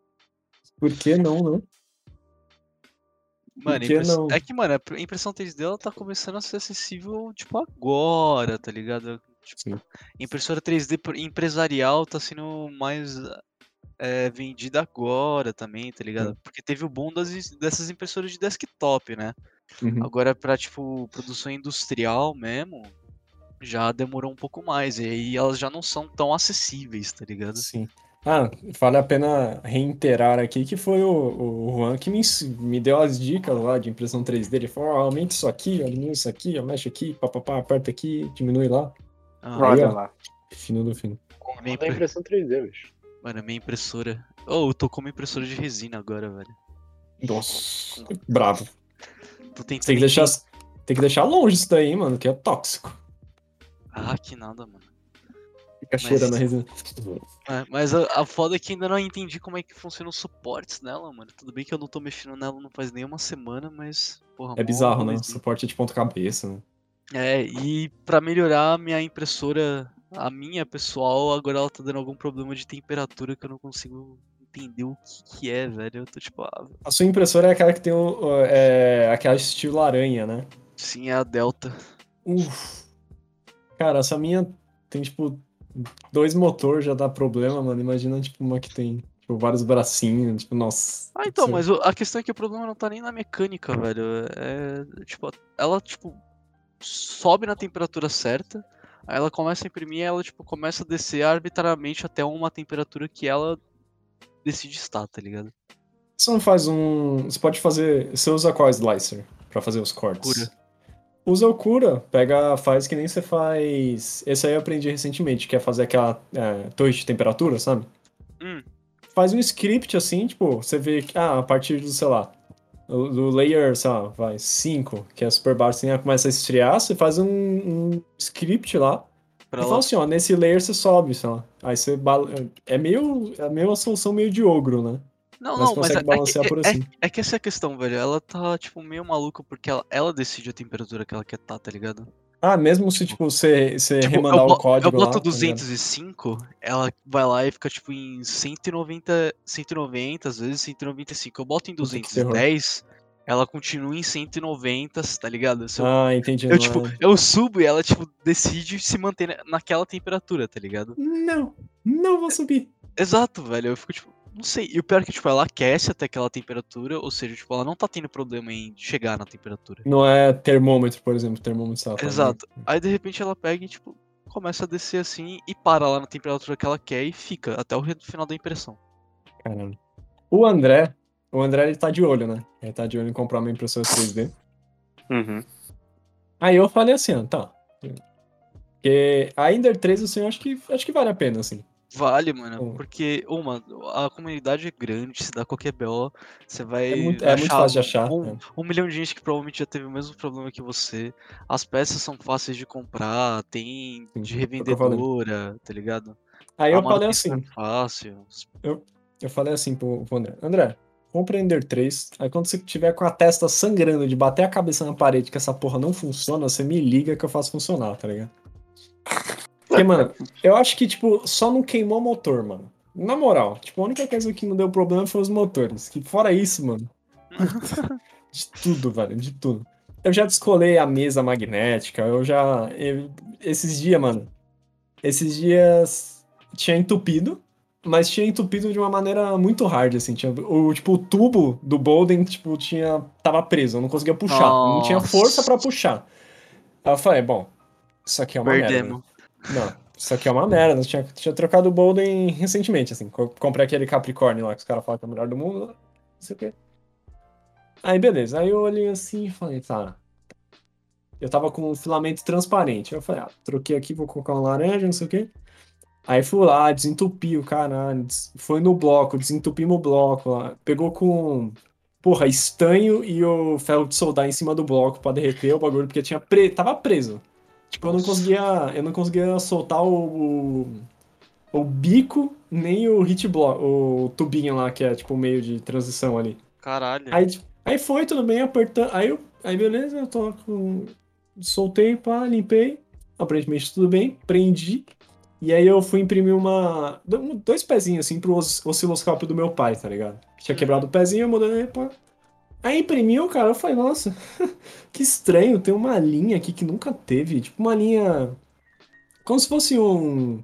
Por que não, né? Mano, que impress- não? é que, mano, a impressão 3D ela tá começando a ser acessível, tipo, agora, tá ligado? Tipo, Sim. impressora 3D por- empresarial tá sendo mais é, vendida agora também, tá ligado? Porque teve o boom das, dessas impressoras de desktop, né? Uhum. Agora, pra, tipo, produção industrial mesmo, já demorou um pouco mais. E aí elas já não são tão acessíveis, tá ligado? Sim. Ah, vale a pena reiterar aqui que foi o, o Juan que me, me deu as dicas lá de impressão 3D. Ele falou, ó, aumenta isso aqui, diminui isso aqui, mexe aqui, papapá, aperta aqui, diminui lá. Ah, Olha ó. lá. Fino do fino. minha, impre- impressão 3D, bicho. mano, minha impressora. Oh, eu tô com uma impressora de resina agora, velho. Nossa, bravo. Tô tentando. Tem que deixar, tem que deixar longe isso daí, mano, que é tóxico. Ah, que nada, mano. Fica cheirando a resina. É, mas a, a foda é que ainda não entendi como é que funcionam os suportes nela, mano. Tudo bem que eu não tô mexendo nela não faz nem uma semana, mas. Porra, É bizarro, né? Suporte de ponta cabeça, né? É, e pra melhorar a minha impressora, a minha pessoal, agora ela tá dando algum problema de temperatura que eu não consigo entender o que que é, velho. Eu tô tipo, ah, A sua impressora é aquela que tem o, o- é, aquela estilo aranha, né? sim, é a Delta. Uf. Cara, essa minha tem, tipo, dois motores já dá problema, mano. Imagina, tipo, uma que tem, tipo, vários bracinhos, tipo, nossa. Ah, então, mas a questão é que o problema não tá nem na mecânica, velho. É, tipo, ela, tipo, sobe na temperatura certa, aí ela começa a imprimir e ela, tipo, começa a descer arbitrariamente até uma temperatura que ela decide estar, tá ligado? Você não faz um. Você pode fazer. Você usa qual slicer pra fazer os cortes? Cura. Usa o cura, pega, faz que nem você faz. Esse aí eu aprendi recentemente, que é fazer aquela é, torre de temperatura, sabe? Hum. Faz um script assim, tipo, você vê que, ah, a partir do, sei lá, do do layer, sei lá, vai, 5, que é super baixo, assim, começa a esfriar, você faz um, um script lá, Pra fala assim, ó, nesse layer você sobe, sei lá. Aí você. bala- É meio. É meio uma solução meio de ogro, né? Não, Mas não, mas é, é, balancear que, por é- assim. é que essa é a questão, velho. Ela tá, tipo, meio maluca porque ela, ela decide a temperatura que ela quer tá, tá ligado? Ah, mesmo se, tipo, você, Tipo, remandar eu, o código eu boto lá, tá ligado? 205, ela vai lá e fica, tipo, em 190, 190, às vezes 195. Eu boto em Puta, que terror. 210, ela continua em 190, tá ligado? Eu, Ah, entendi. eu, tipo, eu subo e ela, tipo, decide se manter na- naquela temperatura, tá ligado? Não, não vou subir. Exato, velho. Eu fico, tipo, não sei. E o pior é que, tipo, ela aquece até aquela temperatura, ou seja, tipo, ela não tá tendo problema em chegar na temperatura. Não é termômetro, por exemplo, termômetro né? Exato. Aí de repente ela pega e, tipo, começa a descer assim e para lá na temperatura que ela quer e fica até o final da impressão. Caramba. O André, o André ele tá de olho, né? Ele tá de olho em comprar uma impressora 3D. Uhum. Aí eu falei assim, ó, tá. Porque a Ender 3, assim, eu acho que, acho que vale a pena, assim. Vale, mano, Hum. porque, uma, a comunidade é grande, se dá qualquer BO, você vai É muito- é muito fácil de achar, um, é. um milhão de gente que provavelmente já teve o mesmo problema que você. As peças são fáceis de comprar, tem Sim, de é eu revendedora, tá ligado? Aí eu Ah, mano, falei assim, é fácil. eu falei assim pro, pro André, André, compra Ender 3, aí quando você tiver com a testa sangrando de bater a cabeça na parede que essa porra não funciona, você me liga que eu faço funcionar, tá ligado? Porque, mano, eu acho que, tipo, só não queimou o motor, mano. Na moral, tipo, a única coisa que não deu problema foi os motores. Que fora isso, mano. de tudo, velho, de tudo. Eu já descolei a mesa magnética, eu já. eu- esses dias, mano. Esses dias tinha entupido, mas tinha entupido de uma maneira muito hard, assim. Tinha, o, tipo, o tubo do Bolden, tipo, tinha. tava preso, eu não conseguia puxar. Não tinha Nossa. força pra puxar. Aí eu falei, bom, isso aqui é uma merda. Perdemos. Não, isso aqui é uma merda. Eu tinha, tinha trocado o Bolden recentemente, assim. Co- Comprei aquele Capricórnio lá que os caras falam que é o melhor do mundo. Não sei o quê. Aí, beleza. Aí eu olhei assim e falei, tá. Eu tava com um filamento transparente. Eu falei, ah, troquei aqui, vou colocar uma laranja, não sei o quê. Aí fui lá, desentupi o caralho. Foi no bloco, desentupimos o bloco lá. Pegou com, porra, estanho e o ferro de soldar em cima do bloco pra derreter o bagulho, porque tinha pre... tava preso. Tipo, eu não conseguia, eu não conseguia soltar o, o, o bico, nem o hit block, o tubinho lá, que é tipo o meio de transição ali. Caralho. Aí, tipo, aí foi, tudo bem, apertando. Aí, eu, aí beleza, eu tô com. Soltei, pá, limpei. Aparentemente tudo bem, prendi. E aí eu fui imprimir uma. do- Dois pezinhos assim pro os- osciloscópio do meu pai, tá ligado? Tinha quebrado o pezinho, eu mudei, pá. Aí imprimiu, cara, eu falei, nossa, que estranho, tem uma linha aqui que nunca teve. Tipo uma linha. Como se fosse um.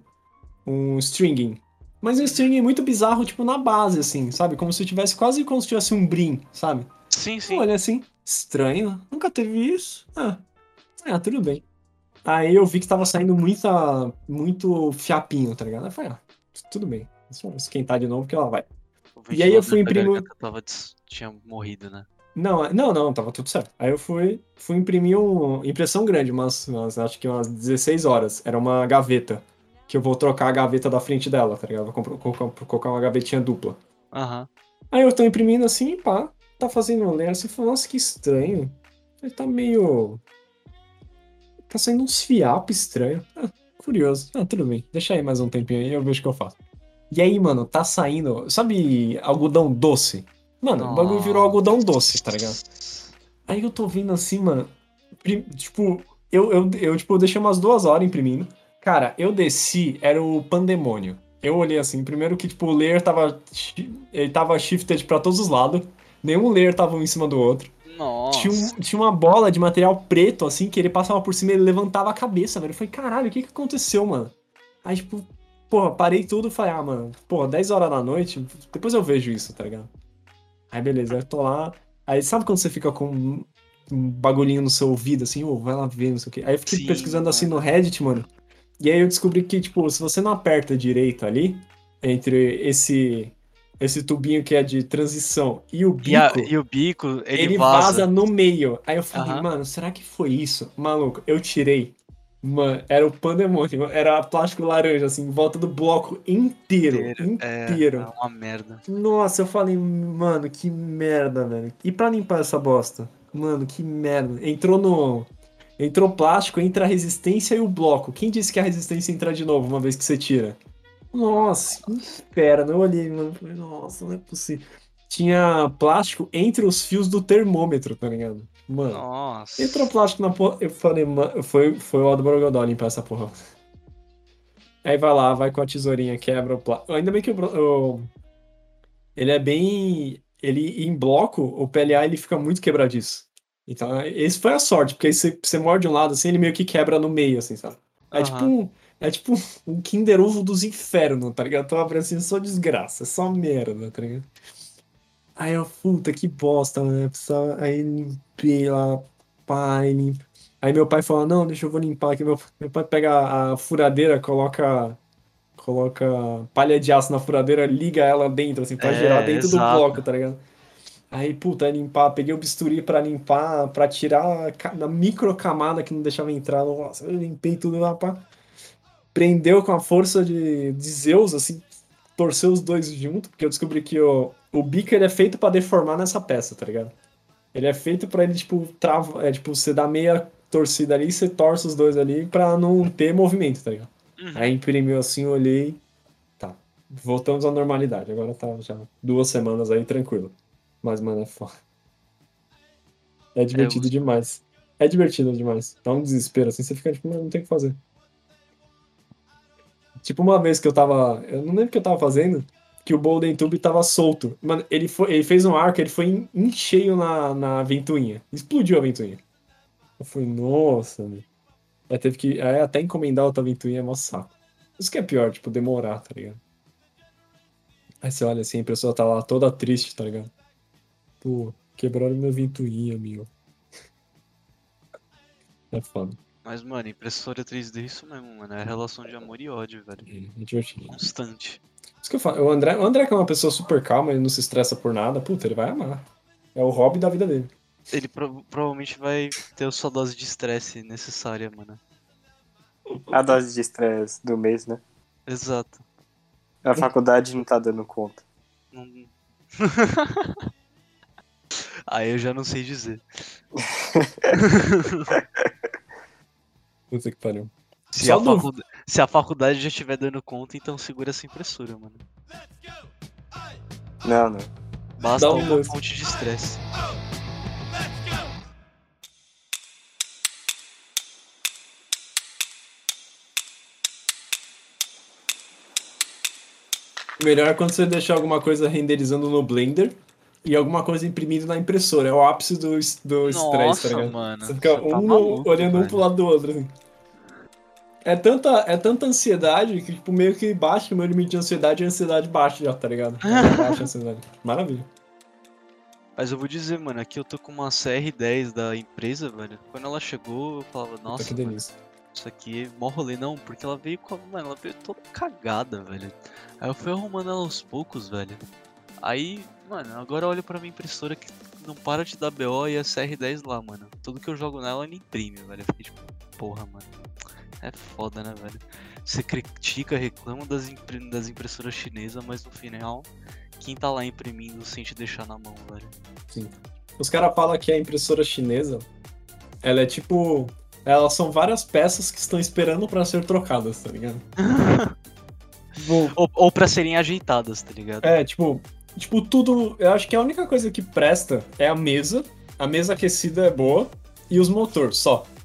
Um stringing. Mas um stringing muito bizarro, tipo, na base, assim, sabe? Como se tivesse quase como se tivesse um brim, sabe? Sim, sim. Olha assim, estranho, nunca teve isso. Ah, ah, tudo bem. Aí eu vi que tava saindo muita, muito fiapinho, tá ligado? Eu falei, ah, tudo bem. Só esquentar de novo que ela vai. E aí eu fui imprimir- Tava des- Tinha morrido, né? Não, é- não, não, tava tudo certo. Aí eu fui, fui imprimir uma impressão grande, umas, umas, acho que umas 16 horas. Era uma gaveta. Que eu vou trocar a gaveta da frente dela, tá ligado? Vou colocar, uma gavetinha dupla. Aham. Aí eu tô imprimindo assim, pá, tá fazendo um ler assim, falei, nossa, que estranho. Ele tá meio. Tá saindo uns fiapos estranhos. Ah, curioso. Ah, tudo bem. Deixa aí mais um tempinho aí, eu vejo o que eu faço. E aí, mano, tá saindo. Sabe algodão doce? Mano, o bagulho virou algodão doce, tá ligado? Aí eu tô vendo assim, mano. Tipo, eu, eu, eu tipo, deixei umas duas horas imprimindo. Cara, eu desci, era o pandemônio. Eu olhei assim, primeiro que, tipo, o layer tava. Ele tava shifted pra todos os lados. Nenhum layer tava um em cima do outro. Nossa. Tinha, um- tinha uma bola de material preto, assim, que ele passava por cima e ele levantava a cabeça, velho. Eu falei, caralho, o que que aconteceu, mano? Aí, tipo, porra, parei tudo e falei, ah, mano, porra, 10 horas da noite, depois eu vejo isso, tá ligado? Aí, beleza, eu tô lá. Aí, sabe quando você fica com um bagulhinho no seu ouvido, assim, ô, vai lá ver, não sei o quê. Aí eu fiquei Sim, pesquisando assim no mano. Reddit, mano. E aí eu descobri que, tipo, se você não aperta direito ali, entre esse, esse tubinho que é de transição e o bico E, a- e o bico, ele, ele, vaza. vaza. no meio. Aí eu falei, Aham. mano, será que foi isso? Maluco, eu tirei. Mano, era o pandemônio, era plástico laranja, assim, em volta do bloco inteiro. Inteiro, É, Inteiro. é uma merda. Nossa, eu falei, mano, que merda, velho. E pra limpar essa bosta? Mano, que merda. Entrou no. Entrou plástico, entra a resistência e o bloco. Quem disse que a resistência entra de novo uma vez que você tira? Nossa, que inferno. Eu olhei, mano. Falei, nossa, não é possível. Tinha plástico entre os fios do termômetro, tá ligado? Mano. Nossa. Entrou plástico na porra. Eu falei, mano, foi, foi o Aldo Borogodó limpar essa porra. Aí vai lá, vai com a tesourinha, quebra o plástico. Ainda bem que o, o- ele é bem. Ele em bloco, o PLA ele fica muito quebradiço. Então, esse foi a sorte, porque aí você, você morde um lado assim, ele meio que quebra no meio, assim, sabe? É Aham. tipo um. É tipo um Kinder Ovo dos infernos, tá ligado? Tu abre assim, só desgraça, só merda, tá ligado? Aí eu, puta, que bosta, né? Precisava... Aí limpei lá, pai, limpa. Aí meu pai falou, não, deixa eu vou limpar aqui. Meu, meu pai pega a furadeira, coloca coloca palha de aço na furadeira, liga ela dentro, assim, pra É, girar dentro do exato. bloco, tá ligado? Aí, puta, aí limpar, peguei o bisturi pra limpar, pra tirar a micro camada que não deixava entrar. Nossa, eu limpei tudo lá, pá. Prendeu com a força de, de Zeus, assim, torceu os dois junto, porque eu descobri que o, o bico ele é feito pra deformar nessa peça, tá ligado? Ele é feito pra ele, tipo, trava, é, tipo, você dá meia torcida ali, você torce os dois ali pra não ter movimento, tá ligado? Uhum. Aí imprimiu assim, eu olhei. Tá. Voltamos à normalidade. Agora tá já duas semanas aí, tranquilo. Mas, mano, é foda. É divertido os- demais. É divertido demais. Dá um desespero assim, você fica tipo, mano, não tem o que fazer. Tipo, uma vez que eu tava. Eu não lembro o que eu tava fazendo, que o Golden Tube tava solto. Mano, ele, foi, ele fez um arco, ele foi em, em cheio na, na ventoinha. Explodiu a ventoinha. Eu fui, nossa, meu. Aí teve que. Aí até encomendar outra ventoinha é mó saco. Isso que é pior, tipo, demorar, tá ligado? Aí você olha assim, a pessoa tá lá toda triste, tá ligado? Pô, quebraram minha ventoinha, amigo. É foda. Mas, mano, impressora 3D é isso mesmo, mano. É relação de amor e ódio, velho. É divertido. Constante. Isso que eu falo. O André, o André que é uma pessoa super calma, ele não se estressa por nada, puta, ele vai amar. É o hobby da vida dele. Ele pro- provavelmente vai ter a sua dose de estresse necessária, mano. A dose de estresse do mês, né? Exato. A faculdade não tá dando conta. Não- Aí eu já não sei dizer. Puta que pariu. Se Só a, do- se a faculdade já estiver dando conta, então segura essa impressora, mano. Não, não. Basta Dá um uma fonte de estresse. Melhor é quando você deixa alguma coisa renderizando no Blender e alguma coisa imprimindo na impressora. É o ápice do, do estresse, tá ligado? mano. Você fica tá um maluco, olhando um velho. pro lado do outro, assim. É tanta, é tanta ansiedade que, tipo, meio que baixa o meu limite de ansiedade e a ansiedade baixa já, tá ligado? Baixa a ansiedade. Maravilha. Mas eu vou dizer, mano, aqui eu tô com uma CR10 da empresa, velho. Quando ela chegou, eu falava, nossa, que mano, isso aqui é mó rolê. Não, porque ela veio com. a- Mano, ela veio toda cagada, velho. Aí eu fui arrumando ela aos poucos, velho. Aí, mano, agora olha pra minha impressora que não para de dar BO e a CR10 lá, mano. Tudo que eu jogo nela, ela imprime, velho. Eu fiquei tipo, porra, mano. É foda, né, velho? Você critica, reclama das, impre- das impressoras chinesas, mas no final, quem tá lá imprimindo sem te deixar na mão, velho. Sim. Os caras falam que a impressora chinesa, ela é tipo. Elas são várias peças que estão esperando pra ser trocadas, tá ligado? Ou, ou pra serem ajeitadas, tá ligado? É, tipo, tipo, tudo. Eu acho que a única coisa que presta é a mesa. A mesa aquecida é boa. E os motores, só.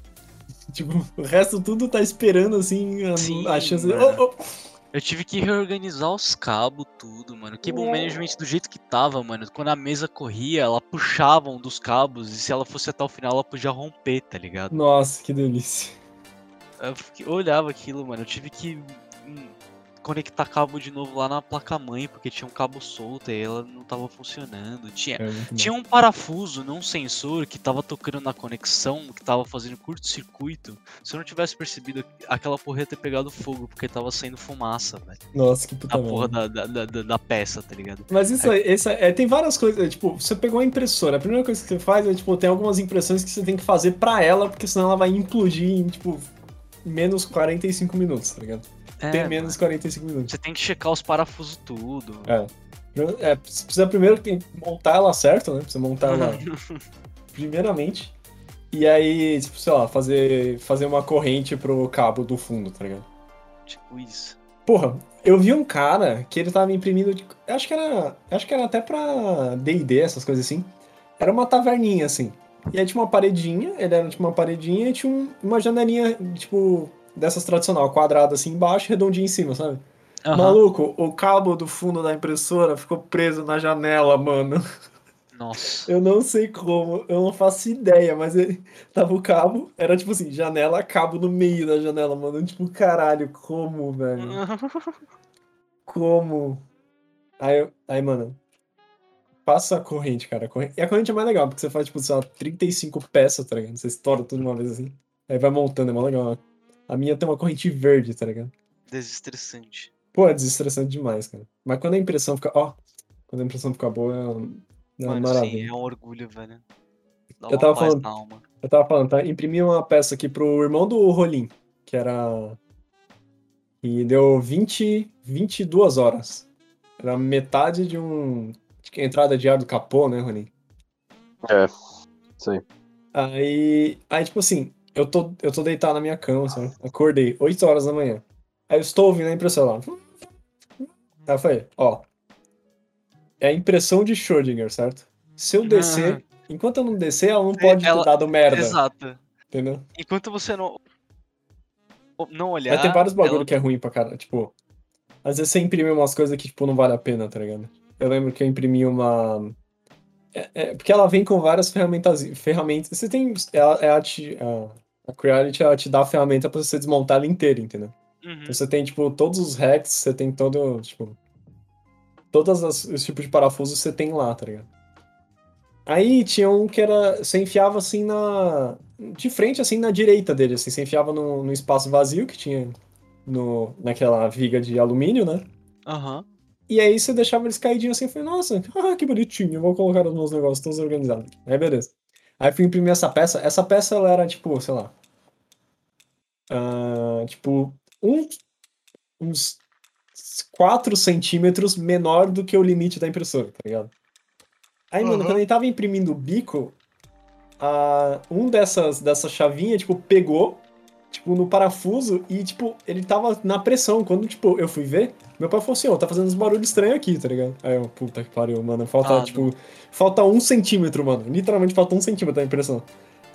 Tipo, o resto tudo tá esperando, assim, a, Sim, a chance. Oh, oh. Eu tive que reorganizar os cabos, tudo, mano. Cable management do jeito que tava, mano. Quando a mesa corria, ela puxava um dos cabos e se ela fosse até o final, ela podia romper, tá ligado? Nossa, que delícia. Eu, olhava aquilo, mano. Eu tive que conectar cabo de novo lá na placa-mãe, porque tinha um cabo solto e ela não tava funcionando. Tinha, É tinha um parafuso num sensor que tava tocando na conexão, que tava fazendo curto-circuito. Se eu não tivesse percebido, aquela porra ia ter pegado fogo, porque tava saindo fumaça, velho. Nossa, que puta A porra da, da, da, da peça, tá ligado? Mas isso aí, esse é, tem várias coisas. é, Tipo, você pegou a impressora, a primeira coisa que você faz é, tipo, tem algumas impressões que você tem que fazer pra ela, porque senão ela vai implodir em, tipo, menos 45 minutos, tá ligado? É, tem mano, menos 45 minutos. Você tem que checar os parafusos tudo. É. É, você precisa primeiro montar ela certo, né? Precisa montar ela primeiramente. E aí, tipo, sei lá, fazer, fazer uma corrente pro cabo do fundo, tá ligado? Tipo isso. Porra, eu vi um cara que ele tava imprimindo. de- Acho que era. Acho que era até pra DD, essas coisas assim. Era uma taverninha, assim. E aí tinha uma paredinha, ele era tipo uma paredinha e tinha um- uma janelinha, tipo, dessas tradicional, quadrada assim embaixo, redondinha em cima, sabe? Aham. Maluco, o cabo do fundo da impressora ficou preso na janela, mano. Nossa. Eu não sei como, eu não faço ideia, mas ele tava o cabo, era tipo assim, janela, cabo no meio da janela, mano. Tipo, caralho, como, velho? Como? Aí, aí, mano, passa a corrente, cara. a corrente- E a corrente é mais legal, porque você faz, tipo, sei lá, 35 peças, tá ligado? Você estoura tudo de uma vez assim. Aí vai montando, é mó legal. A minha tem uma corrente verde, tá ligado? Desestressante. Pô, é desestressante demais, cara. Mas quando a impressão fica. Ó, quando a impressão fica boa, é uma, é uma sim, maravilha. é um orgulho, velho. Dá Eu tava falando-. Eu tava falando, tá? Imprimi uma peça aqui pro irmão do Rolim, que era. E deu 20, 22 horas. Era metade de um. A entrada de ar do capô, né, Rolim? É, sei. Aí. Aí, tipo assim, eu tô, eu tô deitado na minha cama, sabe? Acordei 8 horas da manhã. Aí eu estou ouvindo a impressão lá. Aí eu falei, ó. É a impressão de Schrödinger, certo? Se eu descer, Aham. enquanto eu não descer, ela não pode ela- ter dado merda. Exato. Entendeu? Enquanto você não. Não olhar. Mas tem vários bagulho ela- que é ruim pra cara. Tipo, às vezes você imprime umas coisas que, tipo, não vale a pena, tá ligado? Eu lembro que eu imprimi uma. É, é, porque ela vem com várias ferramentas. ferramentas. Você tem. Ela, ela te, a, a Creality ela te dá a ferramenta pra você desmontar ela inteira, entendeu? Uhum. Então você tem, tipo, todos os hacks, você tem todo, tipo... Todos os tipos de parafusos você tem lá, tá ligado? Aí tinha um que era... Você enfiava, assim, na... De frente, assim, na direita dele, assim. Você enfiava no, no espaço vazio que tinha no, naquela viga de alumínio, né? Aham. E aí você deixava eles caidinhos assim, eu falei, nossa, ah, que bonitinho, eu vou colocar os meus negócios todos organizados. Aí beleza. Aí fui imprimir essa peça, essa peça ela era tipo, sei lá, ah, tipo, um, uns 4 centímetros menor do que o limite da impressora, tá ligado? Aí, mano, Aham. quando ele tava imprimindo o bico, a, um dessas, dessa chavinha, tipo, pegou, tipo, no parafuso e, tipo, ele tava na pressão. Quando, tipo, eu fui ver, meu pai falou assim, ó, tá fazendo uns barulhos estranhos aqui, tá ligado? Aí eu, puta que pariu, mano, falta, Ah, tipo, falta um centímetro, mano. Literalmente falta um centímetro da impressão.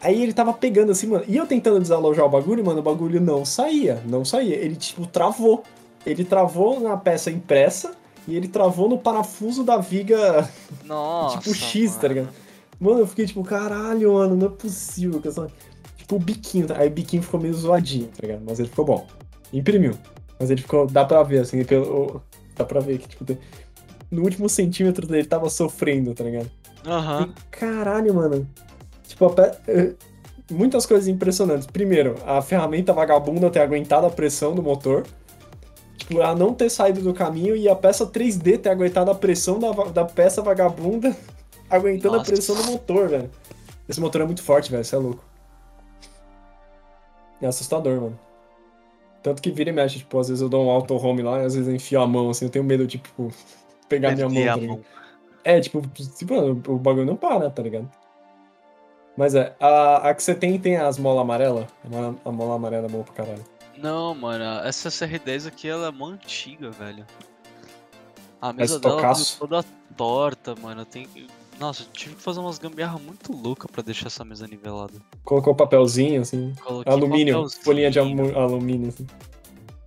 Aí ele tava pegando assim, mano, e eu tentando desalojar o bagulho, mano, o bagulho não saía, não saía. Ele, tipo, travou. Ele travou na peça impressa e ele travou no parafuso da viga Nossa. tipo X, tá mano. ligado? Mano, eu fiquei tipo, caralho, mano, não é possível. Que essa... Tipo, o biquinho, tá? aí o biquinho ficou meio zoadinho, tá ligado? Mas ele ficou bom. Imprimiu. Mas ele ficou, dá pra ver, assim, pelo... dá pra ver que, tipo, no último centímetro dele tava sofrendo, tá ligado? Aham. E, caralho, mano. Tipo, a pe- eh, muitas coisas impressionantes. Primeiro, a ferramenta vagabunda ter aguentado a pressão do motor. Tipo, ela não ter saído do caminho e a peça 3D ter aguentado a pressão da, da peça vagabunda aguentando a Nossa. pressão do motor, velho. Esse motor é muito forte, velho. Você é louco. É assustador, mano. Tanto que vira e mexe, tipo, às vezes eu dou um auto home lá e às vezes eu enfio a mão, assim, eu tenho medo de, tipo, pegar minha mão. Tá. É, tipo, tipo, o bagulho não para, tá ligado? Mas é, a, a que você tem tem as molas amarelas. A mola, a mola amarela é boa pra caralho. Não, mano, essa CR10 aqui ela é mó antiga, velho. A mesa Esse dela veio tocaço. toda torta, mano. Tem que. Nossa, tive que fazer umas gambiarra muito louca pra deixar essa mesa nivelada. Colocou papelzinho, assim, Coloquei alumínio, papelzinho. folhinha de amu- alumínio, assim.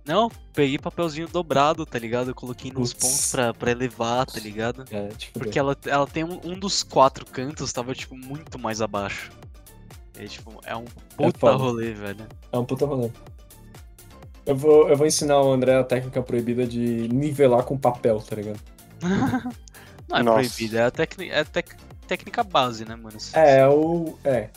Não, peguei papelzinho dobrado, tá ligado? Eu coloquei nos pontos pra, pra elevar, tá ligado? É, tipo, Porque ela, ela tem um, um dos quatro cantos, tava, tipo, muito mais abaixo. É, tipo, é um puta foda. rolê, velho. é um puta rolê. Eu vou, eu vou ensinar o André a técnica proibida de nivelar com papel, tá ligado? Não é Nossa. proibido, é a tecni- é tec- técnica base, né, mano? É, é o. É.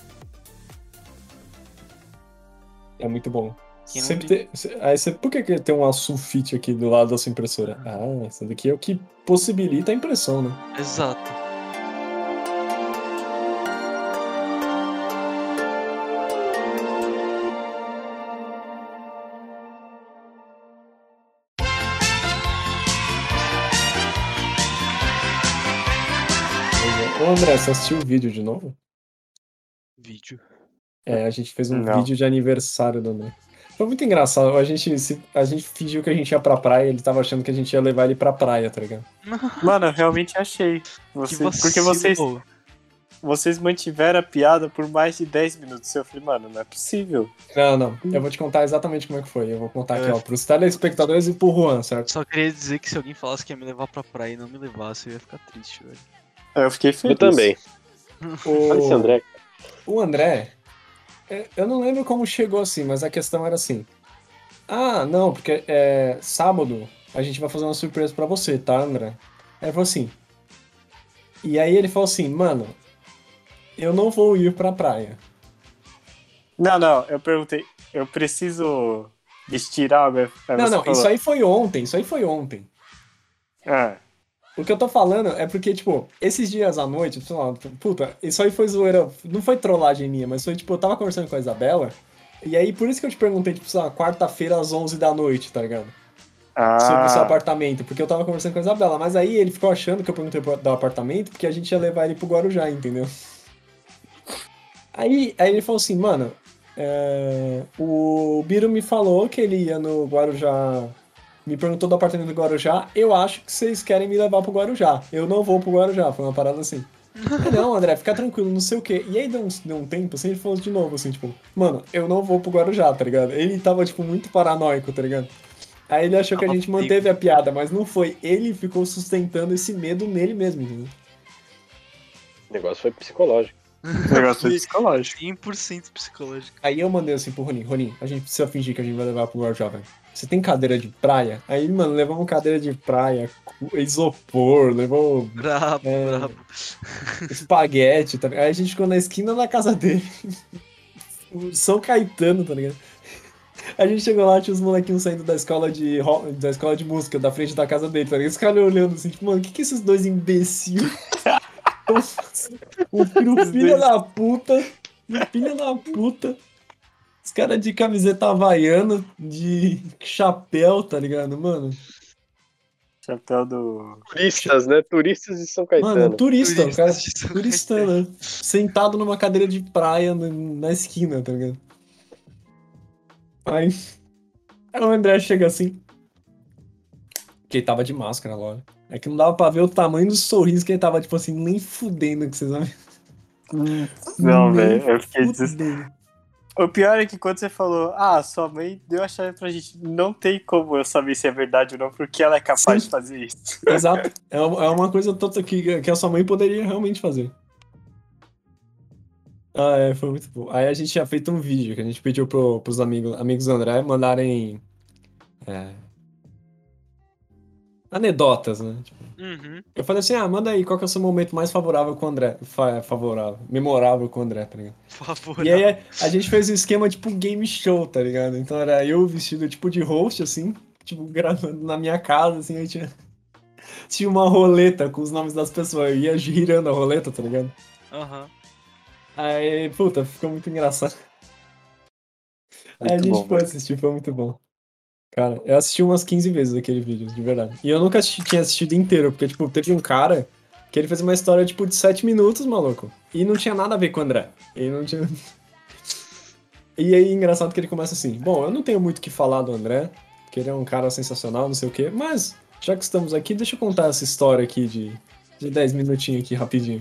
É muito bom. Sempre tem- aí você, por que, que tem uma sulfite aqui do lado da sua impressora? Ah, essa daqui é o que possibilita a impressão, né? Exato. André, você assistiu o vídeo de novo? Vídeo. É, a gente fez um Não. vídeo de aniversário do André. Foi muito engraçado. A gente, se- a gente fingiu que a gente ia pra praia e ele tava achando que a gente ia levar ele pra praia, tá ligado? Mano, eu realmente achei. Que Você- porque vocês, vocês mantiveram a piada por mais de 10 minutos. Eu falei, mano, não é possível. Não, não. Eu vou te contar exatamente como é que foi. Eu vou contar aqui, É. ó, pros telespectadores e pro Juan, certo? Só queria dizer que se alguém falasse que ia me levar pra praia e não me levasse, eu ia ficar triste, velho. Eu fiquei feliz. Eu também. O... Olha esse André. O André, é, eu não lembro como chegou assim, mas a questão era assim. Ah, não, porque é, sábado a gente vai fazer uma surpresa pra você, tá, André? Aí ele falou assim. E aí ele falou assim, mano, eu não vou ir pra praia. Não, não, eu perguntei. Eu preciso estirar a minha. aí Não, não, falou, isso aí foi ontem, isso aí foi ontem. Ah, O que eu tô falando é porque, tipo, esses dias à noite, sei lá, puta, isso aí foi zoeira, não foi trollagem minha, mas foi, tipo, eu tava conversando com a Isabela, e aí por isso que eu te perguntei, tipo, sei lá, quarta-feira às 11 da noite, tá ligado? sobre o seu ah apartamento, porque eu tava conversando com a Isabela, mas aí ele ficou achando que eu perguntei do apartamento porque a gente ia levar ele pro Guarujá, entendeu? Aí, aí ele falou assim, mano, é, o Biro me falou que ele ia no Guarujá. Me perguntou do apartamento do Guarujá. Eu acho que vocês querem me levar pro Guarujá. Eu não vou pro Guarujá. Foi uma parada assim. "Ah, Não, André, fica tranquilo, não sei o quê. E aí deu um, deu um tempo, assim, ele falou de novo, assim, tipo, mano, eu não vou pro Guarujá, tá ligado? Ele tava, tipo, muito paranoico, tá ligado? Aí ele achou que a gente manteve a piada, mas não foi. Ele ficou sustentando esse medo nele mesmo, entendeu? O negócio foi psicológico. O negócio foi psicológico. 100% psicológico. Aí eu mandei assim pro Ronin, Ronin, a gente precisa fingir que a gente vai levar pro Guarujá, velho. Você tem cadeira de praia? Aí, mano, levamos cadeira de praia, isopor, levou Brabo, É. brabo. espaguete, tá ligado? Aí a gente ficou na esquina da casa dele. O São Caetano, tá ligado? A gente chegou lá, tinha os molequinhos saindo da escola de da escola de música, da frente da casa dele, tá ligado? Os caras olhando assim, tipo, mano, o que que esses dois imbecil? o filho, filho da puta, o filho da puta. Os caras de camiseta havaiana, de chapéu, tá ligado, mano? Chapéu do. Turistas, né? Turistas de São Caetano. Mano, turista, o cara Turistas de São turista, né? Sentado numa cadeira de praia na, na esquina, tá ligado? Aí, aí o André chega assim. Que ele tava de máscara, lógico. É que não dava pra ver o tamanho do sorriso que ele tava, tipo assim, nem fudendo que vocês vão Não, velho. Eu fiquei desesperado. O pior é que quando você falou, ah, sua mãe deu a chave pra gente, não tem como eu saber se é verdade ou não, porque ela é capaz Sim. de fazer isso. Exato. É uma, é coisa toda que, que a sua mãe poderia realmente fazer. Ah, é, foi muito bom. Aí a gente tinha feito um vídeo que a gente pediu pro, pros amigos, amigos do André mandarem é, anedotas, né? Tipo, Uhum. Eu falei assim, ah, manda aí, qual que é o seu momento mais favorável com o André? Fa- favorável, memorável com o André, tá ligado? Por favor. E aí a, a gente fez um esquema tipo game show, tá ligado? Então era eu vestido tipo de host, assim, tipo, gravando na minha casa, assim, aí tinha, tinha uma roleta com os nomes das pessoas, eu ia girando a roleta, tá ligado? Aham. Aí, puta, ficou muito engraçado. Aí a Muito gente bom, foi velho. assistir, foi muito bom. Cara, eu assisti umas 15 vezes aquele vídeo, de verdade. E eu nunca assisti- tinha assistido inteiro, porque, tipo, teve um cara que ele fez uma história, tipo, de 7 minutos, maluco. E não tinha nada a ver com o André. Ele não tinha. E aí, engraçado que ele começa assim: Bom, eu não tenho muito o que falar do André, porque ele é um cara sensacional, não sei o quê, mas já que estamos aqui, deixa eu contar essa história aqui de, de 10 minutinhos aqui, rapidinho.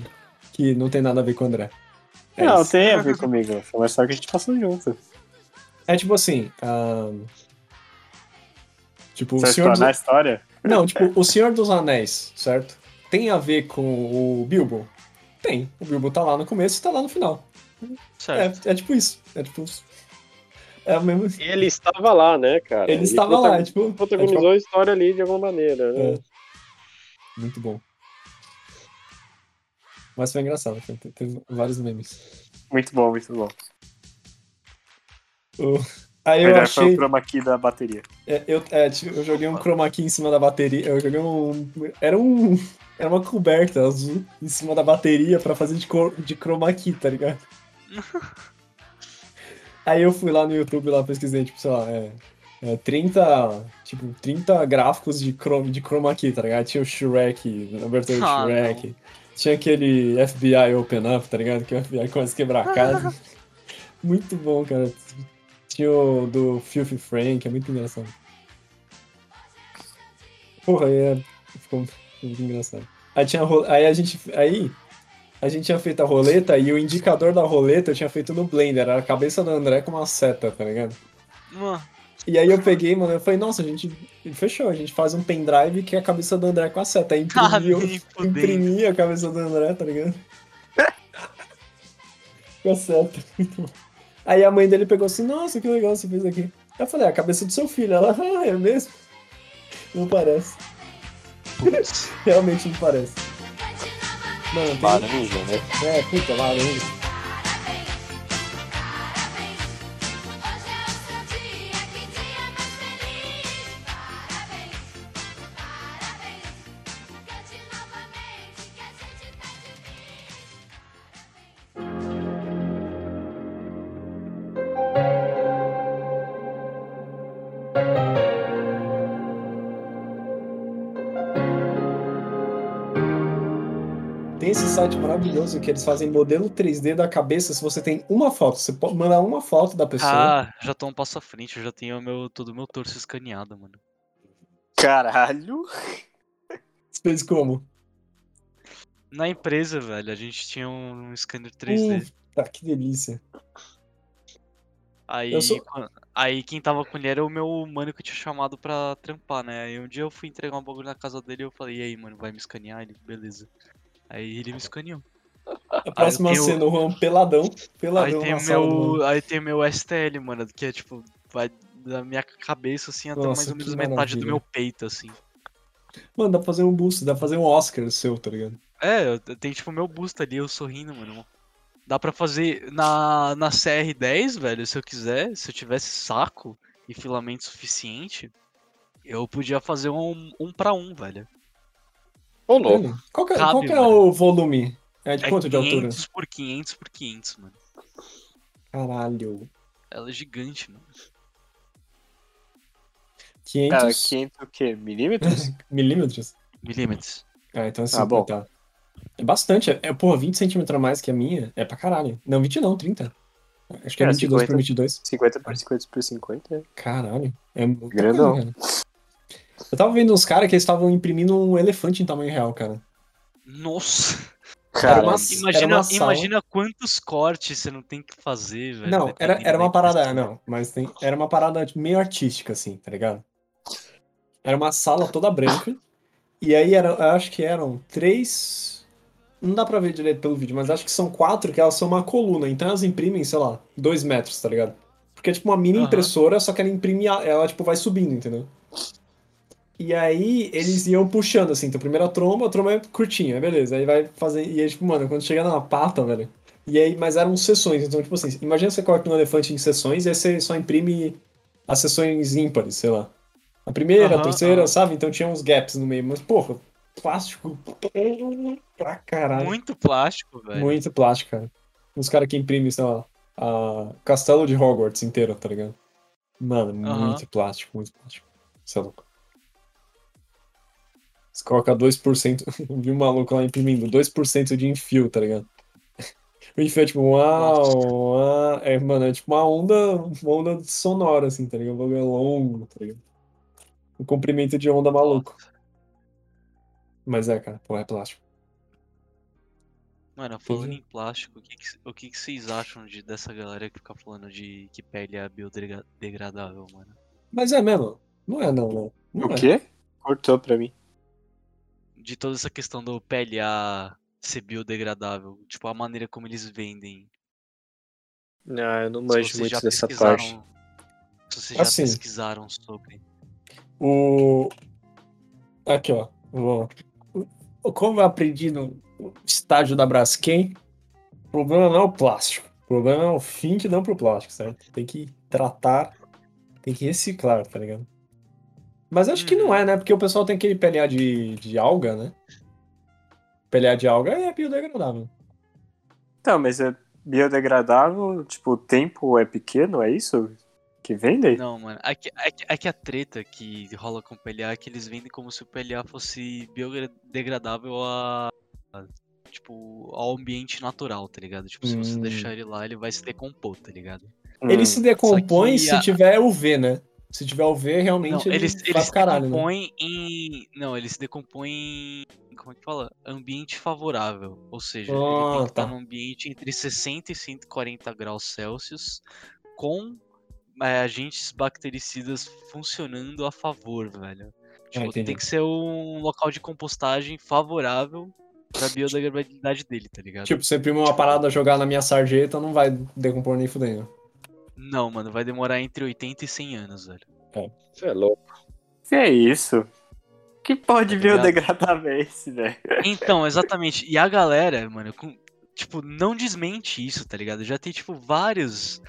Que não tem nada a ver com o André. É não, isso. tem a ver comigo. Foi uma história que a gente passou junto. É tipo assim. ahn, Tipo, o Você vai Senhor dos... explanar a história? Não, tipo, o Senhor dos Anéis, certo? Tem a ver com o Bilbo? Tem. O Bilbo tá lá no começo e tá lá no final. Certo. É, é tipo isso. É tipo. É o mesmo. Ele estava lá, né, cara? Ele estava lá, prota- é tipo. Protagonizou a história ali de alguma maneira, né? É. Muito bom. Mas foi engraçado, teve vários memes. Muito bom, muito bom. O- Aí eu Verdade, foi achei. o chroma key da bateria. É, eu, é, tipo, eu joguei um chroma key em cima da bateria. Eu joguei um. Era um. Era uma coberta azul em cima da bateria pra fazer de, cor, de chroma key, tá ligado? Aí eu fui lá no YouTube lá pesquisei, tipo, sei lá, é, é 30. Tipo, 30 gráficos de chroma, de chroma key, tá ligado? Tinha o Shrek, a abertura do Ah, Shrek. Tinha aquele FBI Open Up, tá ligado? Que o FBI a quebrar a casa. muito bom, cara. Tinha o do Filthy Frank, é muito engraçado. Porra, aí é... ficou muito engraçado. Aí, tinha a ro- aí a gente. Aí a gente tinha feito a roleta e o indicador da roleta eu tinha feito no Blender. Era a cabeça do André com uma seta, tá ligado? Mano, E aí eu peguei, mano, eu falei, nossa, a gente fechou, a gente faz um pendrive que é a cabeça do André com a seta. Aí Ah, imprimiu, nem fudendo. imprimi a cabeça do André, tá ligado? com a seta. Muito bom. Aí a mãe dele pegou assim, nossa, que legal você fez aqui. Eu falei, é a cabeça do seu filho. Ela, ah, é mesmo? Não parece. Realmente não parece. Mano, tem... Laranja, né? É, puta, laranja. Maravilhoso que eles fazem modelo 3D da cabeça se você tem uma foto. Você pode mandar uma foto da pessoa. Ah, já tô um passo à frente, eu já tenho o meu, todo o meu torso escaneado, mano. Caralho. Você fez como? Na empresa, velho, a gente tinha um scanner 3D. Tá, que delícia. Aí, sou- aí quem tava com ele era o meu mano que eu tinha chamado pra trampar, né? Aí um dia eu fui entregar um bagulho na casa dele e eu falei, e aí, mano, vai me escanear? Ele, beleza. Aí ele me escaneou. A próxima tenho- cena, o Juan peladão. Aí Peladão tem, sala do meu, aí tem o meu STL, mano, que é tipo, vai da minha cabeça assim até Nossa, mais ou menos metade do maravilha. meu peito, assim. Mano, dá pra fazer um busto, dá pra fazer um Oscar seu, tá ligado? É, eu- tem tipo o meu busto ali, eu sorrindo, mano. Dá pra fazer na, na CR10, velho, se eu quiser, se eu tivesse saco e filamento suficiente, eu podia fazer um, um pra um, velho. Ô, louco. Qual que, é- Cabe, qual que é o volume? É de É quanto de altura? 500 por 500 por 500, mano. Caralho. Ela é gigante, mano. 500 Cara, 500 o quê? Milímetros? milímetros? Milímetros. Ah, então assim, Ah, bom. tá. É bastante. É, é, porra, 20 centímetros a mais que a minha. É pra caralho. Não, 20 não, 30. Acho que é, É, 22 por 50. 22. 50 por 50 por 50. é. Caralho. É muito Grandão. coisa, cara. Eu tava vendo uns caras que eles estavam imprimindo um elefante em tamanho real, cara. Nossa! Uma- Cara, Imagina, uma sala- imagina quantos cortes você não tem que fazer, velho. Não, era, era uma parada, não, mas tem, era uma parada meio artística, assim, tá ligado? Era uma sala toda branca, e aí era, eu acho que eram três. Não dá pra ver direito pelo vídeo, mas acho que são quatro que elas são uma coluna, então elas imprimem, sei lá, dois metros, tá ligado? Porque é tipo uma mini Aham. impressora, só que ela imprime, ela tipo vai subindo, entendeu? E aí eles iam puxando, assim, então primeiro a tromba, a tromba é curtinha, beleza, aí vai fazer, e aí tipo, mano, quando chega na pata, velho, e aí, mas eram sessões, então, tipo assim, imagina você coloca um elefante em sessões e aí você só imprime as sessões ímpares, sei lá. A primeira, a terceira, sabe? Então tinha uns gaps no meio, mas, porra, plástico pra caralho. Muito plástico, velho. Muito plástico, cara. Os caras que imprimem, sei lá, a Castelo de Hogwarts inteiro, tá ligado? Mano, muito plástico, muito plástico. Isso é louco. Você coloca 2%, vi um maluco lá imprimindo 2% de enfio, tá ligado? O enfio é tipo, uau, uau. É, mano, é tipo uma onda, uma onda sonora, assim, tá ligado? O bagulho é longo, tá ligado? Um comprimento de onda maluco. Mas é, cara, pô, é plástico. Mano, falando em plástico, o que, que, o que, que vocês acham de, dessa galera que fica falando de que pele é biodegradável, mano? Mas é mesmo. Não é, não. Não o é. quê? Cortou pra mim. De toda essa questão do PLA ser biodegradável, tipo, a maneira como eles vendem. Ah, eu não manjo muito dessa parte. Se vocês já Assim. pesquisaram sobre. O. Aqui, ó. Vou- o- Como eu aprendi no estágio da Braskem, o problema não é o plástico. O problema é o fim que dão pro plástico, certo? Tem que tratar, tem que reciclar, tá ligado? Mas acho que não é, né? Porque o pessoal tem aquele PLA de, de alga, né? PLA de alga é biodegradável. Então, mas é biodegradável, tipo, o tempo é pequeno, é isso? Que vendem? Não, mano. É que, é, que, é que a treta que rola com o PLA é que eles vendem como se o PLA fosse biodegradável a. a, tipo, ao ambiente natural, tá ligado? Tipo, se você Hum. deixar ele lá, ele vai se decompor, tá ligado? Ele Hum. se decompõe se a- tiver UV, né? Se tiver UV, realmente Não, ele, ele, ele se caralho, né? decompõe em. Não, ele se decompõe em. Como é que fala? Ambiente favorável. Ou seja, ele Ah, tem que estar tá. num ambiente entre 60 e 140 graus Celsius com é, agentes bactericidas funcionando a favor, velho. Tipo, entendi. tem que ser um local de compostagem favorável pra biodegradabilidade dele, tá ligado? Tipo, você imprime uma parada, jogar na minha sarjeta, não vai decompor nem fudendo. Não, mano, vai demorar entre 80 e 100 anos, velho. Você é louco. Que é isso? Que pó de Tá ligado? biodegradável é esse, velho? Então, exatamente. E a galera, mano, com- tipo, não desmente isso, tá ligado? Já tem, tipo, várias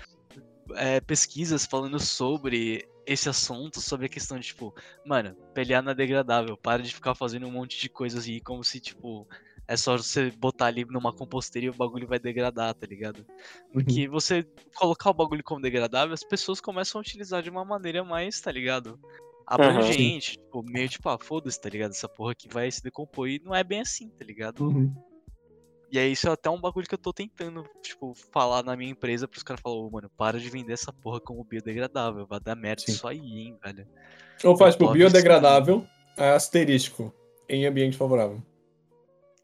é, pesquisas falando sobre esse assunto, sobre a questão de, tipo, mano, pelear não é degradável, para de ficar fazendo um monte de coisas aí, como se, tipo, é só você botar ali numa composteira e o bagulho vai degradar, tá ligado? Porque você colocar o bagulho como degradável, as pessoas começam a utilizar de uma maneira mais, tá ligado? Abrangente, tipo, meio tipo, ah, foda-se, tá ligado? Essa porra aqui vai se decompor e não é bem assim, tá ligado? Uhum. E aí isso é até um bagulho que eu tô tentando, tipo, falar na minha empresa pros caras falarem, ô, mano, para de vender essa porra como biodegradável, vai dar merda Sim. isso aí, hein, velho. Ou faz, tipo, biodegradável, asterístico, em ambiente favorável.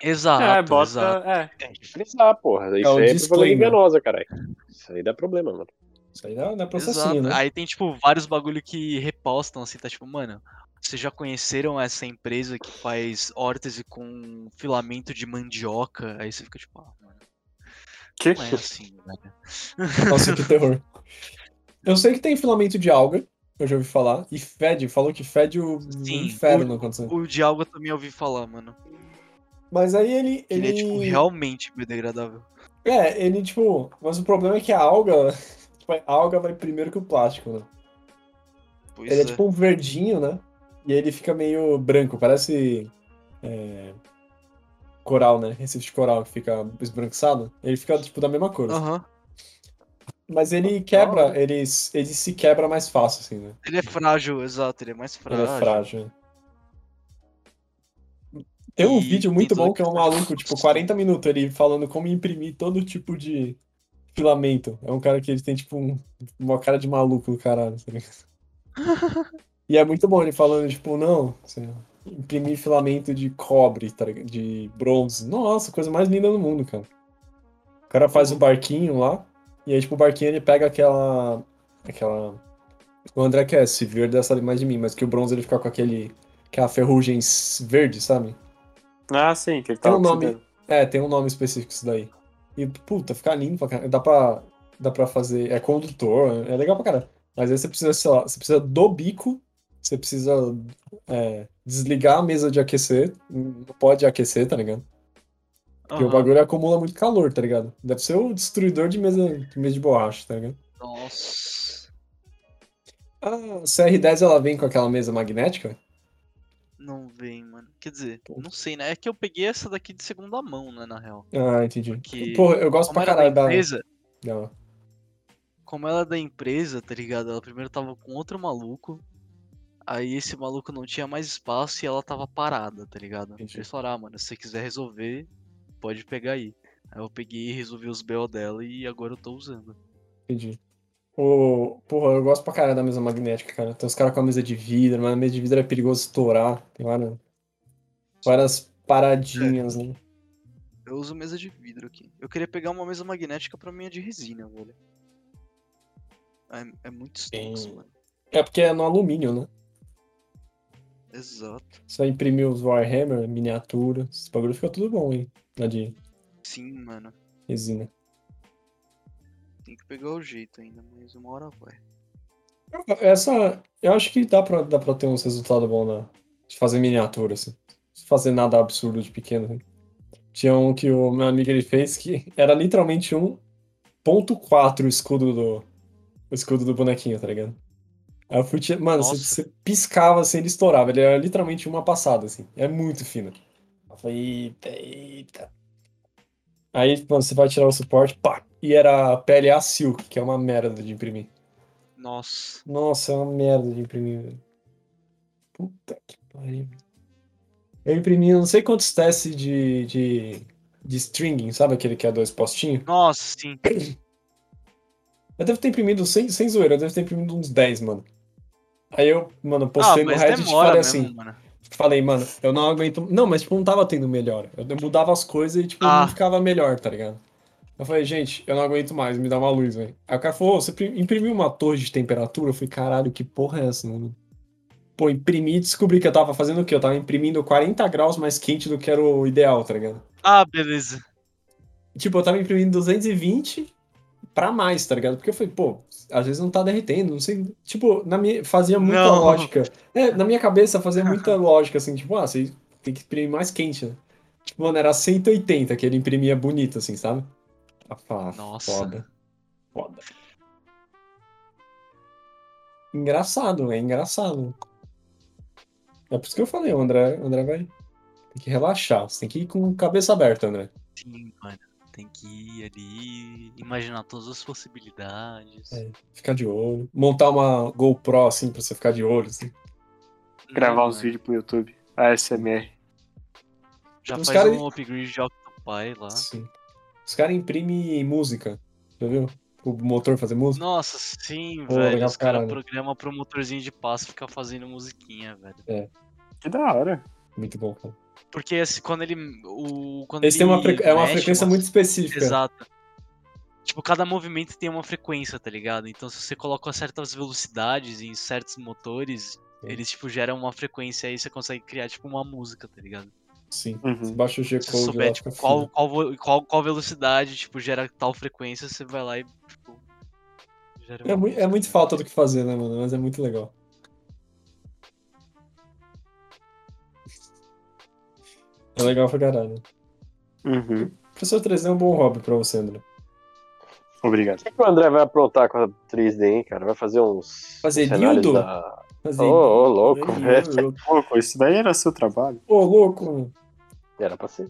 Exato, é, bota. exato. É. Tem que frisar, porra. Isso É o aí é propaganda enganosa, caralho. Isso aí dá problema, mano. Isso aí dá, dá processinho, Exato. né? Aí tem, tipo, vários bagulho que repostam, assim, tá tipo, mano, vocês já conheceram essa empresa que faz órtese com filamento de mandioca? Aí você fica tipo, ah, mano, Que? não é assim, velho. Nossa, que terror. Eu sei que tem filamento de alga, eu já ouvi falar, e fede, falou que fede o, o Sim, inferno quando você... O de alga eu também ouvi falar, mano. Mas aí ele. Ele, Ele, é, tipo, realmente biodegradável. É, ele, tipo. Mas o problema é que a alga. Tipo, a alga vai primeiro que o plástico, né? Pois Ele é é. tipo um verdinho, né? E aí ele fica meio branco, parece. é, Coral, né? Recife de coral que fica esbranquiçado. Ele fica, tipo, da mesma cor. assim. Aham. Mas ele quebra, ele, ele se quebra mais fácil, assim, né? Ele é frágil, exato, ele é mais Ele frágil. é frágil. Tem um vídeo muito bom que é um maluco, tipo, composição. 40 minutos, ele falando como imprimir todo tipo de filamento. É um cara que ele tem, tipo, um- uma cara de maluco do caralho, tá ligado? E é muito bom ele falando, tipo, não, assim, imprimir filamento de cobre, tá de bronze. Nossa, coisa mais linda do mundo, cara. O cara faz o barquinho lá, e aí, tipo, o barquinho ele pega aquela. aquela. O André quer se ver deve saber mais de mim, mas que o bronze ele fica com aquele. aquela ferrugem verde, sabe? Ah, sim, que ele Tem tá um nome. É, tem um nome específico isso daí. E, puta, fica lindo pra caralho. Dá pra, dá pra fazer. É condutor, é legal pra caralho. Mas aí você precisa, sei lá, você precisa do bico, você precisa é, desligar a mesa de aquecer. Não pode aquecer, tá ligado? Porque o Aham. bagulho acumula muito calor, tá ligado? Deve ser o destruidor de mesa de, mesa de borracha, tá ligado? Nossa. A CR10 ela vem com aquela mesa magnética? Não vem, mano. Quer dizer, não sei, né? É que eu peguei essa daqui de segunda mão, né, na real. Ah, entendi. Porque Porra, eu gosto pra caralho da. empresa, da- como ela é da empresa, tá ligado? Ela primeiro tava com outro maluco. Aí esse maluco não tinha mais espaço e ela tava parada, tá ligado? Entendi. Eles falaram, ah, mano, se você quiser resolver, pode pegar aí. Aí eu peguei e resolvi os BO dela e agora eu tô usando. Entendi. O... Porra, eu gosto pra caralho da mesa magnética, cara. Tem os caras com a mesa de vidro, mas a mesa de vidro é perigoso estourar. Tem várias, várias paradinhas, né? Eu uso mesa de vidro aqui. Eu queria pegar uma mesa magnética pra minha de resina, velho. É, é muito Tem- mano. É porque é no alumínio, né? Exato. Vai imprimir os Warhammer, miniatura. Esse bagulho fica tudo bom, hein? Na de Sim, mano. resina. Tem que pegar o jeito ainda, mas uma hora vai. Essa. Eu acho que dá pra, dá pra ter uns resultados bons na, de fazer miniatura, assim. Fazer nada absurdo de pequeno. assim. Tinha um que o meu amigo ele fez que era literalmente um ponto quatro o escudo do. O escudo do bonequinho, tá ligado? Aí eu fui. Mano, você, você piscava assim, ele estourava. Ele era literalmente uma passada, assim. É muito fino. Eu falei, eita, eita. Aí, mano, você vai tirar o suporte, pá! E era PLA Silk, que é uma merda de imprimir. Nossa. Nossa, é uma merda de imprimir, velho. Puta que pariu. Eu imprimi não sei quantos testes de, de, de stringing, sabe aquele que é dois postinhos? Nossa, sim. Eu devo ter imprimido, sem, sem zoeira, eu devo ter imprimido uns 10, mano. Aí eu, mano, Ah, postei no mas Reddit e falei mesmo, assim, mano. falei, mano, eu não aguento. Não, mas tipo, não tava tendo melhor. Eu mudava as coisas e, tipo, Ah. não ficava melhor, tá ligado? Eu falei, gente, eu não aguento mais, me dá uma luz, velho. Aí o cara falou, "Ô, você pri- imprimiu uma torre de temperatura? Eu falei, caralho, que porra é essa, mano? Pô, imprimi e descobri que eu tava fazendo o quê? Eu tava imprimindo 40 graus mais quente do que era o ideal, tá ligado? Ah, beleza. Tipo, eu tava imprimindo 220 pra mais, tá ligado? Porque eu falei, pô, às vezes não tá derretendo, não sei. Tipo, na minha, fazia muita Não. lógica. É, na minha cabeça fazia muita lógica, assim, tipo, ah, você tem que imprimir mais quente, né? Tipo, mano, era 180 que ele imprimia bonito, assim, sabe? Ah, Nossa. foda. Foda. Engraçado, é engraçado. É por isso que eu falei, o André, o André vai. Tem que relaxar, você tem que ir com cabeça aberta, André. Sim, mano. Tem que ir ali, imaginar todas as possibilidades. É. Ficar de olho. Montar uma GoPro assim pra você ficar de olho. Assim. Gravar Não, uns mano. vídeos pro YouTube. ASMR. Já Os faz cara- um upgrade de, octo- pai lá. Sim. Os caras imprimem música, já viu? O motor fazer música. Nossa, sim, Pô, velho. legal Os caras programam pro motorzinho de passo ficar fazendo musiquinha, velho. Que da hora. Muito bom, cara. Porque assim, quando ele. O, quando Eles têm uma, ele frequ- é uma mexe frequência umas- muito específica. Exato. Tipo, cada movimento tem uma frequência, tá ligado? Então se você coloca certas velocidades em certos motores, eles, tipo, geram uma frequência aí você consegue criar, tipo, uma música, tá ligado? Sim. Uhum. Se baixa o Se você G-Code lá, souber, fica tipo, qual, qual, qual, qual velocidade, tipo, gera tal frequência, você vai lá e, tipo, gera É, uma mui- é muito falta do que fazer, né, mano? Mas é muito legal. É legal pra caralho. Uhum. Professor 3D é um bom hobby pra você, André. Obrigado. O que, que o André vai aprontar com a 3D, hein, cara? Vai fazer uns. Fazer dildo? Da... Fazer- Ô, ô, louco, Ai, velho. ô, Pouco, isso daí era seu trabalho. Ô, louco. Era pra ser.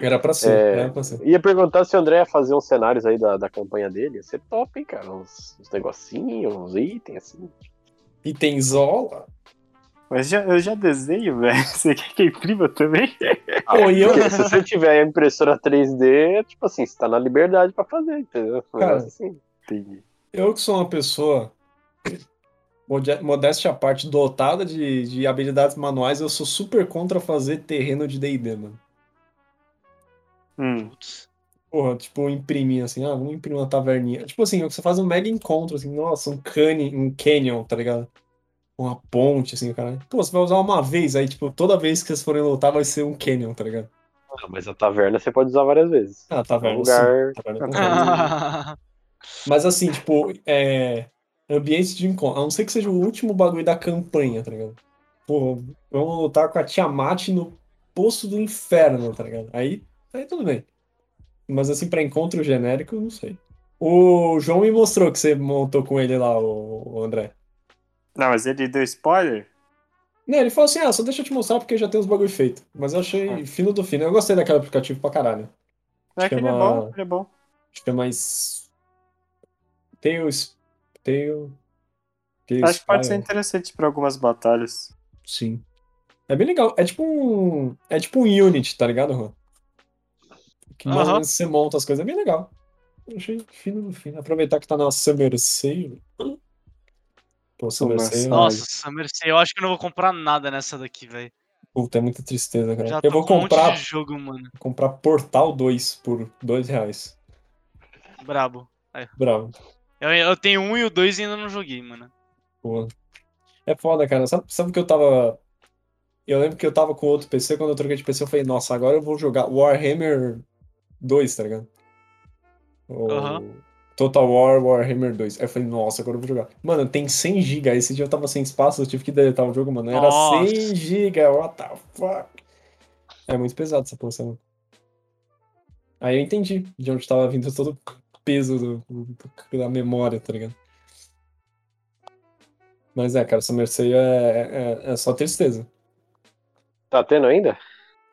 Era pra ser, É. era pra ser. Ia perguntar se o André ia fazer uns cenários aí da, da campanha dele. Ia ser top, hein, cara? Uns, uns negocinhos, uns itens, assim. Itenzola? Mas já, eu já desenho, velho. Você quer que imprima também? Pô, e eu, se você tiver a impressora 3D, tipo assim, você tá na liberdade pra fazer, entendeu? Cara, assim. Entendi. eu que sou uma pessoa, modéstia à parte, dotada de, de habilidades manuais, eu sou super contra fazer terreno de D&D, mano. Hum. Putz. Porra, tipo, imprimir assim, ah, vamos imprimir uma taverninha. Tipo assim, você faz um mega encontro, assim, nossa, um canyon, um canyon, tá ligado? Uma ponte, assim, cara. Pô, você vai usar uma vez, aí, tipo, toda vez que vocês forem lutar vai ser um canyon, tá ligado? Não, mas a taverna você pode usar várias vezes. Ah, É um taverna, lugar. sim. Taverna, Mas assim, tipo, é. Ambiente de encontro. A não ser que seja o último bagulho da campanha, tá ligado? Pô, vamos lutar com a Tiamat no Poço do Inferno, tá ligado? Aí, aí tudo bem. Mas assim, pra encontro genérico, não sei. O João me mostrou que você montou com ele lá, o, André. Não, mas ele deu spoiler? Né, ele falou assim: ah, só deixa eu te mostrar porque já tem os bagulho feito. Mas eu achei fino do fino. Eu gostei daquele aplicativo pra caralho. É que ele é Chama- bom, ele é bom. Acho que é mais. Tails. Tail. Tails Acho que pode ser interessante pra algumas batalhas. Sim. É bem legal. É tipo um. É tipo um Unity, tá ligado, Juan? Que mais ou Aham. menos você monta as coisas. É bem legal. Eu achei fino do fino. Aproveitar que tá na Summer Sale. Pô, Summer Sale. Sale. Nossa, Summer Sale, eu acho que eu não vou comprar nada nessa daqui, velho. Puta, é muita tristeza, cara. Já Eu vou um comprar, monte de jogo, mano. comprar Portal 2 por 2 reais. Brabo. Bravo. Eu, eu tenho um e o dois e ainda não joguei, mano. Pô. É foda, cara. Sabe, sabe que eu tava. Eu lembro que eu tava com outro PC, quando eu troquei de PC, eu falei, nossa, agora eu vou jogar Warhammer 2, tá ligado? O Aham. Total War Warhammer 2. Aí eu falei, nossa, agora eu vou jogar. Mano, tem 100 GB. Esse dia eu tava sem espaço, eu tive que deletar o jogo, mano. Era Nossa. 100 GB, what the fuck? É muito pesado essa posição. Aí eu entendi de onde tava vindo todo o peso do, do- da memória, tá ligado? Mas é, cara, essa Mercedes é, é, é só tristeza. Tá tendo ainda?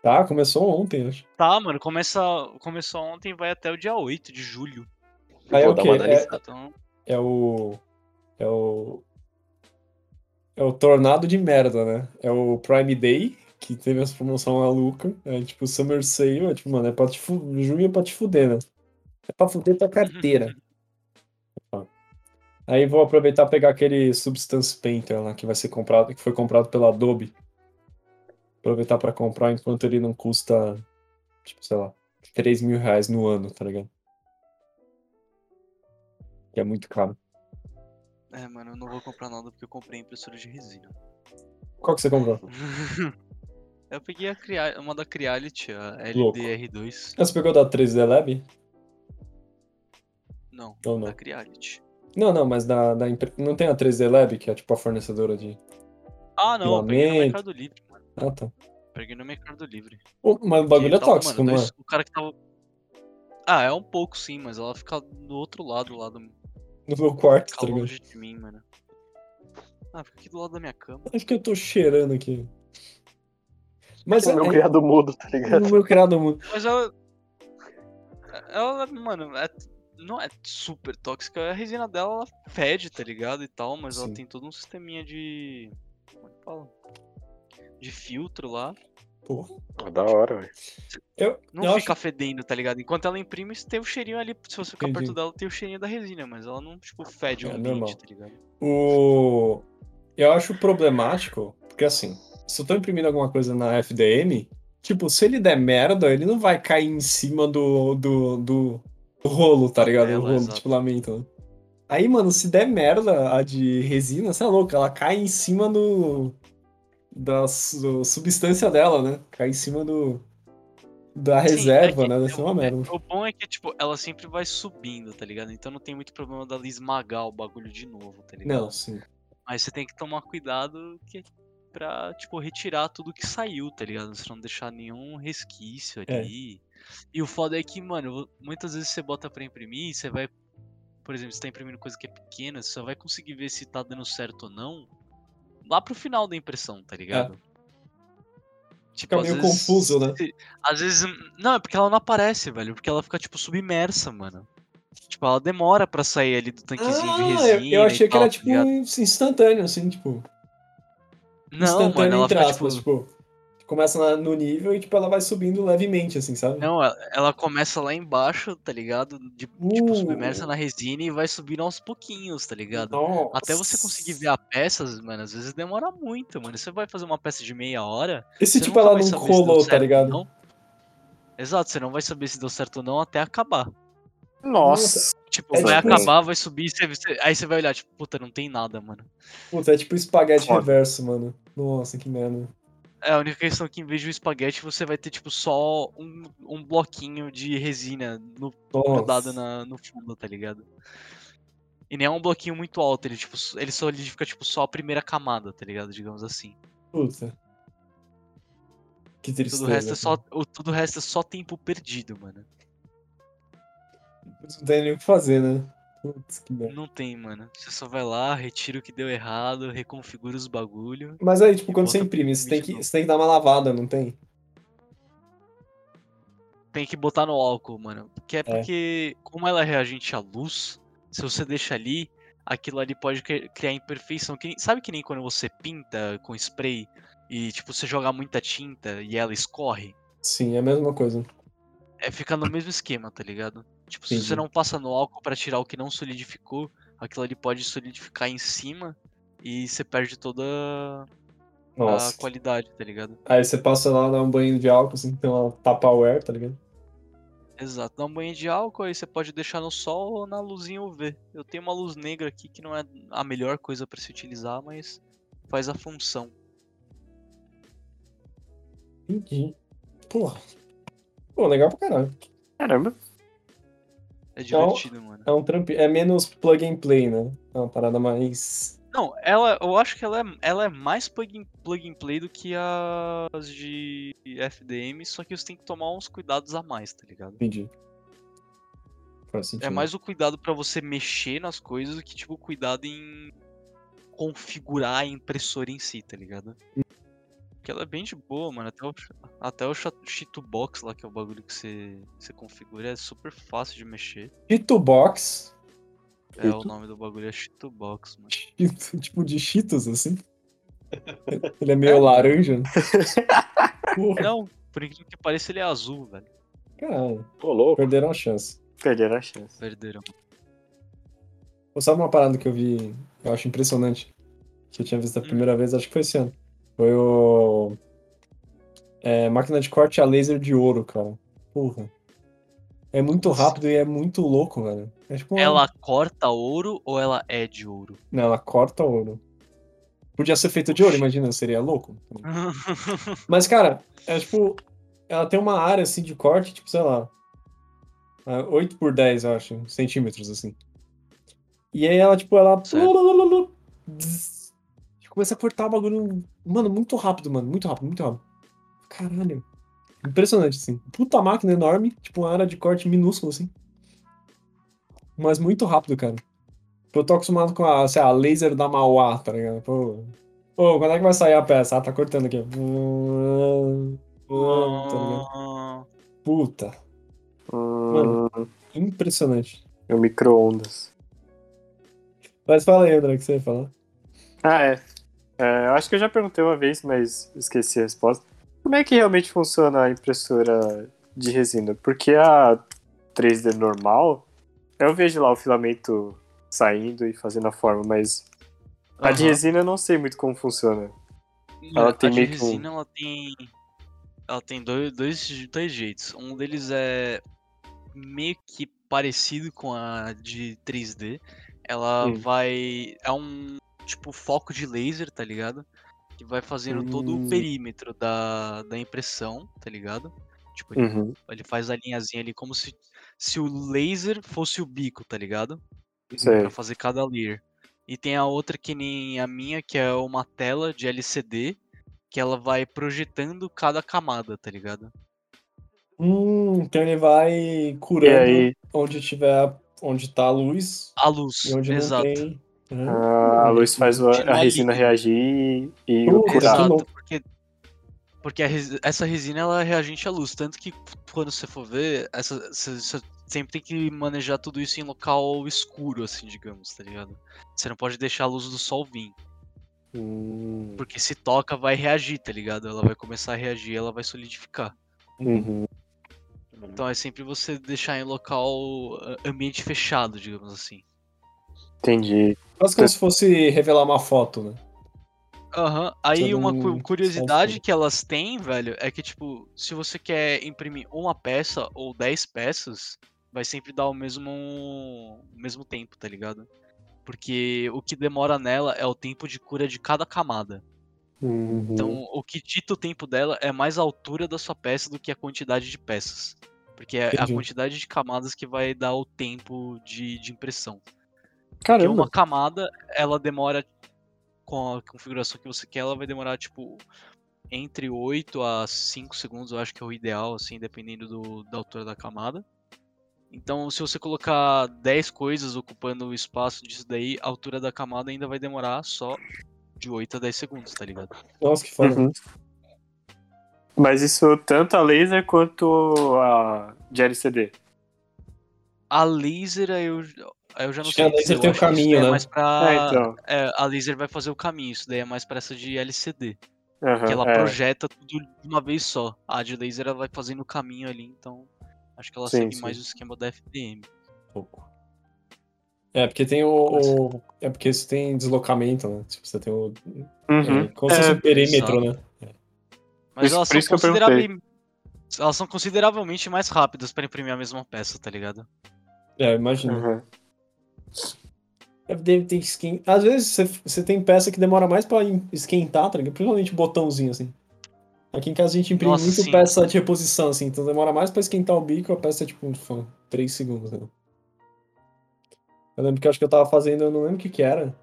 Tá, começou ontem, acho. Tá, mano, começa, começou ontem e vai até o dia 8 de julho. Aí é Vou o quê? É. Então, é o. É o. É o Tornado de Merda, né? É o Prime Day, que teve essa promoção maluca. É tipo Summer Sale, é tipo, mano, é pra te fu... junho é pra te fuder, né? É pra fuder tua carteira. Aí vou aproveitar e pegar aquele Substance Painter lá que vai ser comprado, que foi comprado pela Adobe. Aproveitar pra comprar enquanto ele não custa, tipo, sei lá, 3 mil reais no ano, tá ligado? Que é muito caro. é, mano, eu não vou comprar nada porque eu comprei impressora de resina. Qual que você comprou? eu peguei a Crea- uma da Creality, a Louco. LDR2. Ah, Você pegou da 3D Lab? Não, Ou não? da Creality. Não, não, mas da, da empre- não tem a 3D Lab, que é tipo a fornecedora de. Ah, não, eu peguei no. Mercado Livre. Ah, tá. Peguei no Mercado Livre. Mas o bagulho é tava, tóxico, mano, é? dois- O cara que tava. Ah, é um pouco sim, mas ela fica do outro lado, lá do. No meu quarto, tá Fica ligado? longe de mim, mano. Ah, fica aqui do lado da minha cama. Acho que eu tô cheirando aqui. Mas O é, meu criado mudo, tá é ligado? no meu criado mundo. Mas ela. Ela, mano, é... não é super tóxica. A resina dela ela fede, tá ligado? E tal, mas Sim. ela tem todo um sisteminha de. Como é que fala? De filtro lá. Pô. Ah, Da hora, velho. Eu, Não eu fica acho... fedendo, tá ligado? Enquanto ela imprime, tem o cheirinho ali. Se você ficar Entendi. perto dela, tem o cheirinho da resina, mas ela não, tipo, fede o É, ambiente, normal. tá ligado? O... Eu acho problemático, porque assim, se eu tô imprimindo alguma coisa na FDM, tipo, se ele der merda, ele não vai cair em cima do, do, do rolo, tá ligado? tela, o rolo exato. de filamento. né? Aí, mano, se der merda a de resina, você é louco, ela cai em cima do. Da su- substância dela, né? Cai em cima do. da Sim, reserva, é que- né? Deve ser uma merda. O bom é que, tipo, ela sempre vai subindo, tá ligado? Então não tem muito problema dela esmagar o bagulho de novo, tá ligado? Não, sim. Mas você tem que tomar cuidado que pra, tipo, retirar tudo que saiu, tá ligado? Você não deixar nenhum resquício É. ali. E o foda é que, mano, muitas vezes você bota pra imprimir, você vai. Por exemplo, você tá imprimindo coisa que é pequena, você só vai conseguir ver se tá dando certo ou não lá pro final da impressão, tá ligado? Tipo, Fica meio vezes- confuso, né? Às vezes. Não, é porque ela não aparece, velho. Porque ela fica, tipo, submersa, mano. Tipo, ela demora pra sair ali do tanquezinho de Ah, resina. eu, achei que era tal, tá tipo ligado? instantâneo, assim, tipo. Não, mano, ela fica, tipo, tipo, começa no nível e tipo ela vai subindo levemente, assim, sabe? Não, ela, começa lá embaixo, tá ligado? De, Tipo, Uh. submersa na resina e vai subindo aos pouquinhos, tá ligado? Nossa. Até você conseguir ver a peça, mano, às vezes demora muito, mano. Você vai fazer uma peça de meia hora. E se você tipo ela não rolou, tá ligado? não. Exato, você não vai saber se deu certo ou não até acabar. Nossa. Tipo, É vai tipo acabar, vai subir, você, você- aí você vai olhar, tipo, puta, não tem nada, mano. Puta, é tipo espaguete Foda. reverso, mano. Nossa, que merda. É, a única questão é que em vez de um espaguete, você vai ter, tipo, só um, um bloquinho de resina no, grudado na, no fundo, tá ligado? E nem é um bloquinho muito alto, ele, tipo, ele solidifica, tipo, só a primeira camada, tá ligado? Digamos assim. Puta. Que tristeza. Tudo o resto é só, o, tudo o resto é só tempo perdido, mano. Não tem nem o que fazer, né? Putz, que merda. Não tem, mano. Você só vai lá, retira o que deu errado, reconfigura os bagulho. Mas aí, tipo, quando você imprime, você tem, que, você tem que dar uma lavada, não tem? Tem que botar no álcool, mano. Que é porque, como ela é reagente à luz, se você deixa ali, aquilo ali pode cri- criar imperfeição. Que nem- sabe que nem quando você pinta com spray e, tipo, você joga muita tinta e ela escorre? Sim, é a mesma coisa. É, fica no mesmo esquema, tá ligado? Tipo, se você Entendi. não passa no álcool pra tirar o que não solidificou, aquilo ali pode solidificar em cima e você perde toda a Nossa. qualidade, tá ligado? Aí você passa lá, dá um banho de álcool, assim, tem uma Tupperware, tá ligado? Exato, dá um banho de álcool aí você pode deixar no sol ou na luzinha UV. Eu tenho uma luz negra aqui que não é a melhor coisa pra se utilizar, mas faz a função. Entendi. Porra. Pô, legal pra caralho. Caramba. É Então- divertido, mano. É um tramp... É menos plug and play, né? É uma parada mais. Não, ela, eu acho que ela é, ela é mais plug and, plug and play do que as de FDM, só que você tem que tomar uns cuidados a mais, tá ligado? Entendi. É mais o cuidado pra você mexer nas coisas do que, tipo, o cuidado em configurar a impressora em si, tá ligado? Porque ela é bem de boa, mano. Até o, até o cha- Cheatobox lá, que é o bagulho que você, você configura, é super fácil de mexer. Cheetobox. É o nome do bagulho, é Cheatobox, mano. Cheeto- tipo de Cheetos, assim. Ele é meio laranja. né? Não, por incrível que pareça, ele é azul, velho. caralho. Ô, louco. Perderam a chance. Perderam a chance. Perderam. Pô, Sabe uma parada que eu vi, eu acho impressionante, que eu tinha visto a primeira vez, acho que foi esse ano. Foi o. É, máquina de corte a laser de ouro, cara. Porra. É muito rápido e é muito louco, velho. É tipo uma- Ela corta ouro ou ela é de ouro? Não, ela corta ouro. Podia ser feito de ouro, imagina, seria louco. Mas, cara, é tipo. Ela tem uma área assim de corte, tipo, sei lá. é, 8 por 10, eu acho, centímetros, assim. E aí ela, tipo, ela. Certo. Começa a cortar o bagulho. Mano, muito rápido, mano. Muito rápido, muito rápido. Caralho. Impressionante, assim. Puta máquina enorme, tipo, uma área de corte minúscula, assim. Mas muito rápido, cara. Eu tô acostumado com a, sei lá, laser da Mauá, tá ligado? Pô, Pô, quando é que vai sair a peça? Ah, tá cortando aqui. ó. Tá Puta. Hum, Impressionante. o micro-ondas. Mas fala aí, André, o que você ia falar? Ah, é. É, Eu acho que eu já perguntei uma vez, mas esqueci a resposta. Como é que realmente funciona a impressora de resina? Porque a 3D normal, eu vejo lá o filamento saindo e fazendo a forma, mas a de resina eu não sei muito como funciona. Ela a tem de meio que um- resina, ela tem. Ela tem dois, dois, dois jeitos. Um deles é meio que parecido com a de 3D. Ela vai. É um tipo foco de laser, tá ligado? Que vai fazendo todo Hum. o perímetro da, da impressão, tá ligado? Tipo, ele, Uhum, ele faz a linhazinha ali como se, se o laser fosse o bico, tá ligado? sei. Pra fazer cada layer. E tem a outra que nem a minha, que é uma tela de LCD, que ela vai projetando cada camada, tá ligado? Hum, então ele vai curando aí, onde tiver, onde tá a luz A luz, e onde exato. não tem. Hum, a, luz faz o- a resina reagir e o curar. porque, porque essa resina ela é reagente à luz, tanto que quando você for ver, essa, você, você sempre tem que manejar tudo isso em local escuro, assim, digamos, tá ligado? Você não pode deixar a luz do sol vir, Hum, porque se toca vai reagir, tá ligado? Ela vai começar a reagir, ela vai solidificar. uhum. Então é sempre você deixar em local ah, ambiente fechado, digamos assim. Entendi. Quase como se fosse revelar uma foto, né? Aham. Aí Precisa uma de cu- um curiosidade que elas têm, velho, é que tipo, se você quer imprimir uma peça ou 10 peças, vai sempre dar o mesmo o mesmo tempo, tá ligado? Porque o que demora nela é o tempo de cura de cada camada. Uhum. Então, o que dita o tempo dela é mais a altura da sua peça do que a quantidade de peças. Porque é a Entendi. quantidade de camadas que vai dar o tempo de, de impressão. Porque Caramba. uma camada, ela demora, com a configuração que você quer, ela vai demorar, tipo, entre 8 a 5 segundos, eu acho que é o ideal, assim, dependendo do, da altura da camada. Então, se você colocar 10 coisas ocupando o espaço disso daí, a altura da camada ainda vai demorar só de 8 a 10 segundos, tá ligado? Nossa, que foda. Uhum. Mas isso tanto a laser quanto a de LCD. A laser, eu, aí eu já não Acho que sei. a laser tem que isso daí caminho, é né? mais pra- É, então. é, a laser vai fazer o caminho, isso daí é mais pra essa de LCD. Aham, que ela é. projeta tudo de uma vez só. A de laser ela vai fazendo o caminho ali, então acho que ela Sim, segue sim. mais o esquema da FDM. pouco. É, porque tem o, o- É porque você tem deslocamento, né? Tipo, você tem o. Uhum. É, como se fosse É, um perímetro, né? Mas isso- elas são isso que consideravelmente. Elas são consideravelmente mais rápidas pra imprimir a mesma peça, tá ligado? É, imagina. Uhum. É, Tem, tem skin... Às vezes você, tem peça que demora mais pra esquentar, tá ligado? Principalmente botãozinho, assim. Aqui em casa a gente imprime Nossa, muito sim. peça de reposição, assim, então demora mais pra esquentar o bico, a peça é tipo 3 segundos, né? Eu lembro que eu acho que eu tava fazendo, eu não lembro o que que era.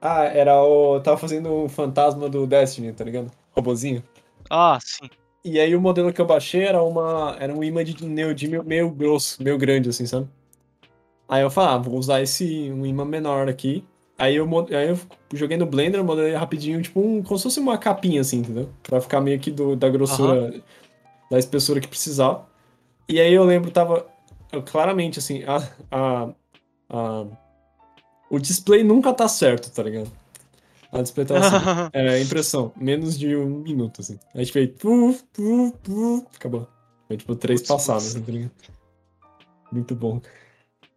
Ah, era o. Eu tava fazendo um fantasma do Destiny, tá ligado? Robozinho. Ah, sim. E aí o modelo que eu baixei era uma. Era um imã de neodymium meio grosso, meio grande, assim, sabe? Aí eu falei, ah, vou usar esse um imã menor aqui. Aí eu, aí eu joguei no Blender, modelei rapidinho, tipo, um, como se fosse uma capinha, assim, entendeu? Pra ficar meio que do, da grossura, da espessura que precisava. E aí eu lembro, tava eu, claramente, assim, a, a, a- o display nunca tá certo, tá ligado? A display tava assim, é, impressão, menos de um minuto, assim. A gente fez. Puf, puf, puf, acabou. Foi tipo três Putz, passadas, assim, tá ligado? Muito bom.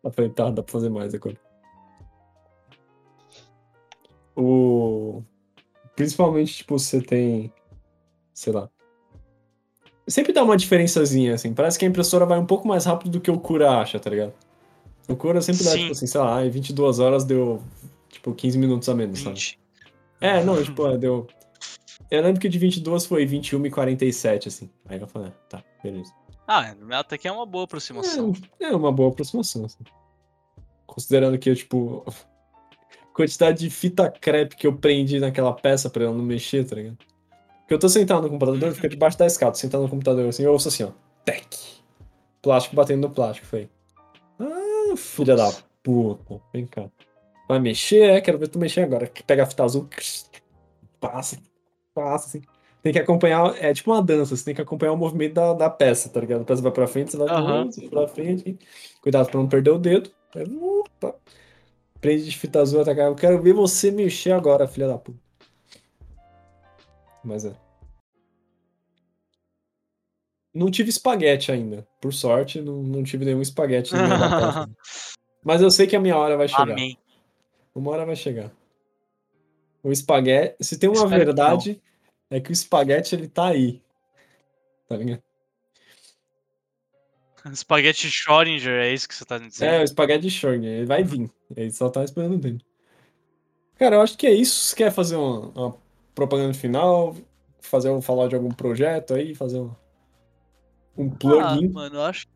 Eu falei, tá, dá pra fazer mais agora. O. Principalmente, tipo, você tem. Sei lá. Sempre dá uma diferençazinha, assim. Parece que a impressora vai um pouco mais rápido do que o Cura acha, tá ligado? O Cura sempre dá, Sim. tipo assim, sei lá, em 22 horas deu, tipo, 15 minutos a menos, sabe? 20. É, não, tipo, é, deu. Eu lembro que de 22 foi 21 e 47, assim. Aí eu falei, ah, tá, beleza. Ah, até que é uma boa aproximação. É, é uma boa aproximação, assim. Considerando que, tipo, quantidade de fita crepe que eu prendi naquela peça pra ela não mexer, tá ligado? Porque eu tô sentado no computador, fica debaixo da escada, sentado no computador assim, eu ouço assim, ó, tec. Plástico batendo no plástico, foi. Ah, filha da puta, vem cá. Vai mexer, é? Quero ver tu mexer agora. Pega a fita azul, passa, passa, assim. Tem que acompanhar, é tipo uma dança, você tem que acompanhar o movimento da, da peça, tá ligado? A peça vai pra frente, você vai vai pra frente. Cuidado pra não perder o dedo. Aí, opa. Prende de fita azul, atacar. Eu quero ver você mexer agora, filha da puta. Mas é. Não tive espaguete ainda. Por sorte, não, não tive nenhum espaguete. Mas eu sei que a minha hora vai chegar. Amém. Uma hora vai chegar. O espaguete. Se tem uma Espero verdade, é que o espaguete ele tá aí. Tá ligado? Spaghetti Schrödinger, é isso que você tá dizendo? É, o espaguete Schrödinger, ele vai vir. Ele só tá esperando dele. Cara, eu acho que é isso. Você quer fazer uma, uma propaganda final? Fazer um, falar de algum projeto aí? Fazer um, um Ah, plugin? mano, eu acho.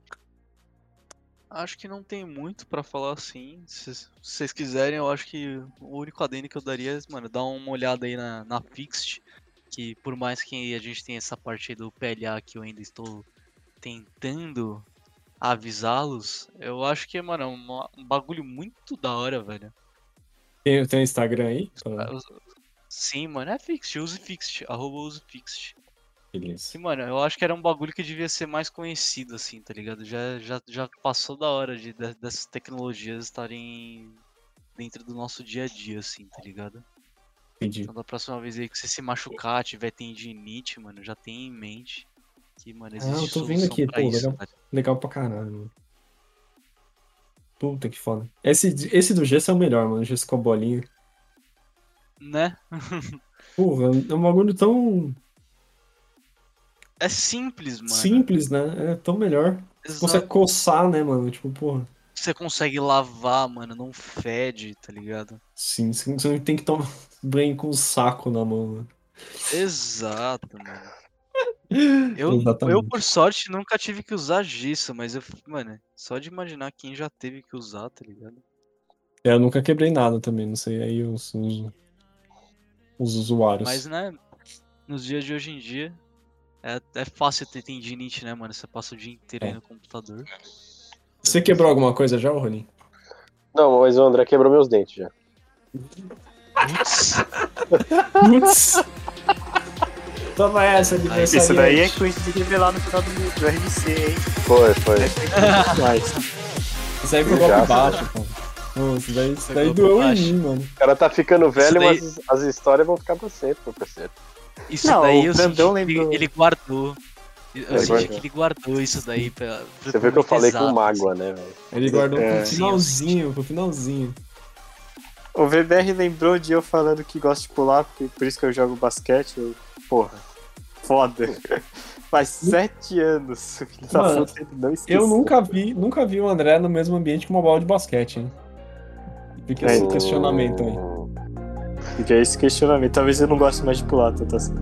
Acho que não tem muito pra falar assim. Se se vocês quiserem, eu acho que o único adendo que eu daria é, mano, dar uma olhada aí na, na Fixed. Que por mais que a gente tenha essa parte do PLA que eu ainda estou tentando avisá-los, eu acho que, mano, é uma- um bagulho muito da hora, velho. Tem, tem Instagram aí? Eu- Sim, mano, é Fixed, use Fixed, arroba use Fixed. Beleza. Que, mano, eu acho que era um bagulho que devia ser mais conhecido, assim, tá ligado? Já, já, já passou da hora de, de- dessas tecnologias estarem dentro do nosso dia a dia, assim, tá ligado? Entendi. Então, da próxima vez aí que você se machucar, tiver tendinite, mano, já tem em mente que, mano, Ah, existe eu tô vendo aqui, pô, isso, legal. ligado? Legal pra caralho, mano. Puta que foda. Esse, esse do gesso é o melhor, mano. Gesso com a bolinha. Né? Porra, é um bagulho tão É simples, mano. simples, né? É tão melhor. Você Exato. consegue coçar, né, mano? Tipo, porra. Você consegue lavar, mano, não fede, tá ligado? Sim, você tem que tomar banho com um saco na mão, né? Exato, mano. Eu, eu, por sorte, nunca tive que usar gisso, mas eu, mano, só de imaginar quem já teve que usar, tá ligado? É, eu nunca quebrei nada também, não sei aí os, os, os usuários. Mas, né, nos dias de hoje em dia, é, é fácil ter tendinite, né, mano? Você passa o dia inteiro aí É. no computador. Você quebrou alguma coisa já, Rony? Não, mas o André quebrou meus dentes já. Putz! Toma essa, Isso aniversariante. daí é coisa de revelar no final do, do RMC, hein? Foi, foi. Mas, Isso aí foi golpe baixo, pô. Não, isso daí, isso daí doeu em baixo. mim, mano. O cara tá ficando velho, daí- mas as histórias vão ficar pra sempre, meu parceiro. isso Não, daí o Brandão que lembrou- ele guardou. Eu senti guardou. que ele guardou isso daí pra. pra Você viu que eu falei com exato, mágoa, né, velho? Ele guardou É. pro finalzinho, pro finalzinho. o VBR lembrou de eu falando que gosto de pular, porque, por isso que eu jogo basquete. Eu, porra, foda. Faz sete anos. da Mano, não esqueceu. Eu nunca vi, nunca vi o André no mesmo ambiente que uma bola de basquete, hein? Fica esse É. questionamento aí. Fica esse questionamento. Talvez eu não goste mais de pular, tá? tá certo.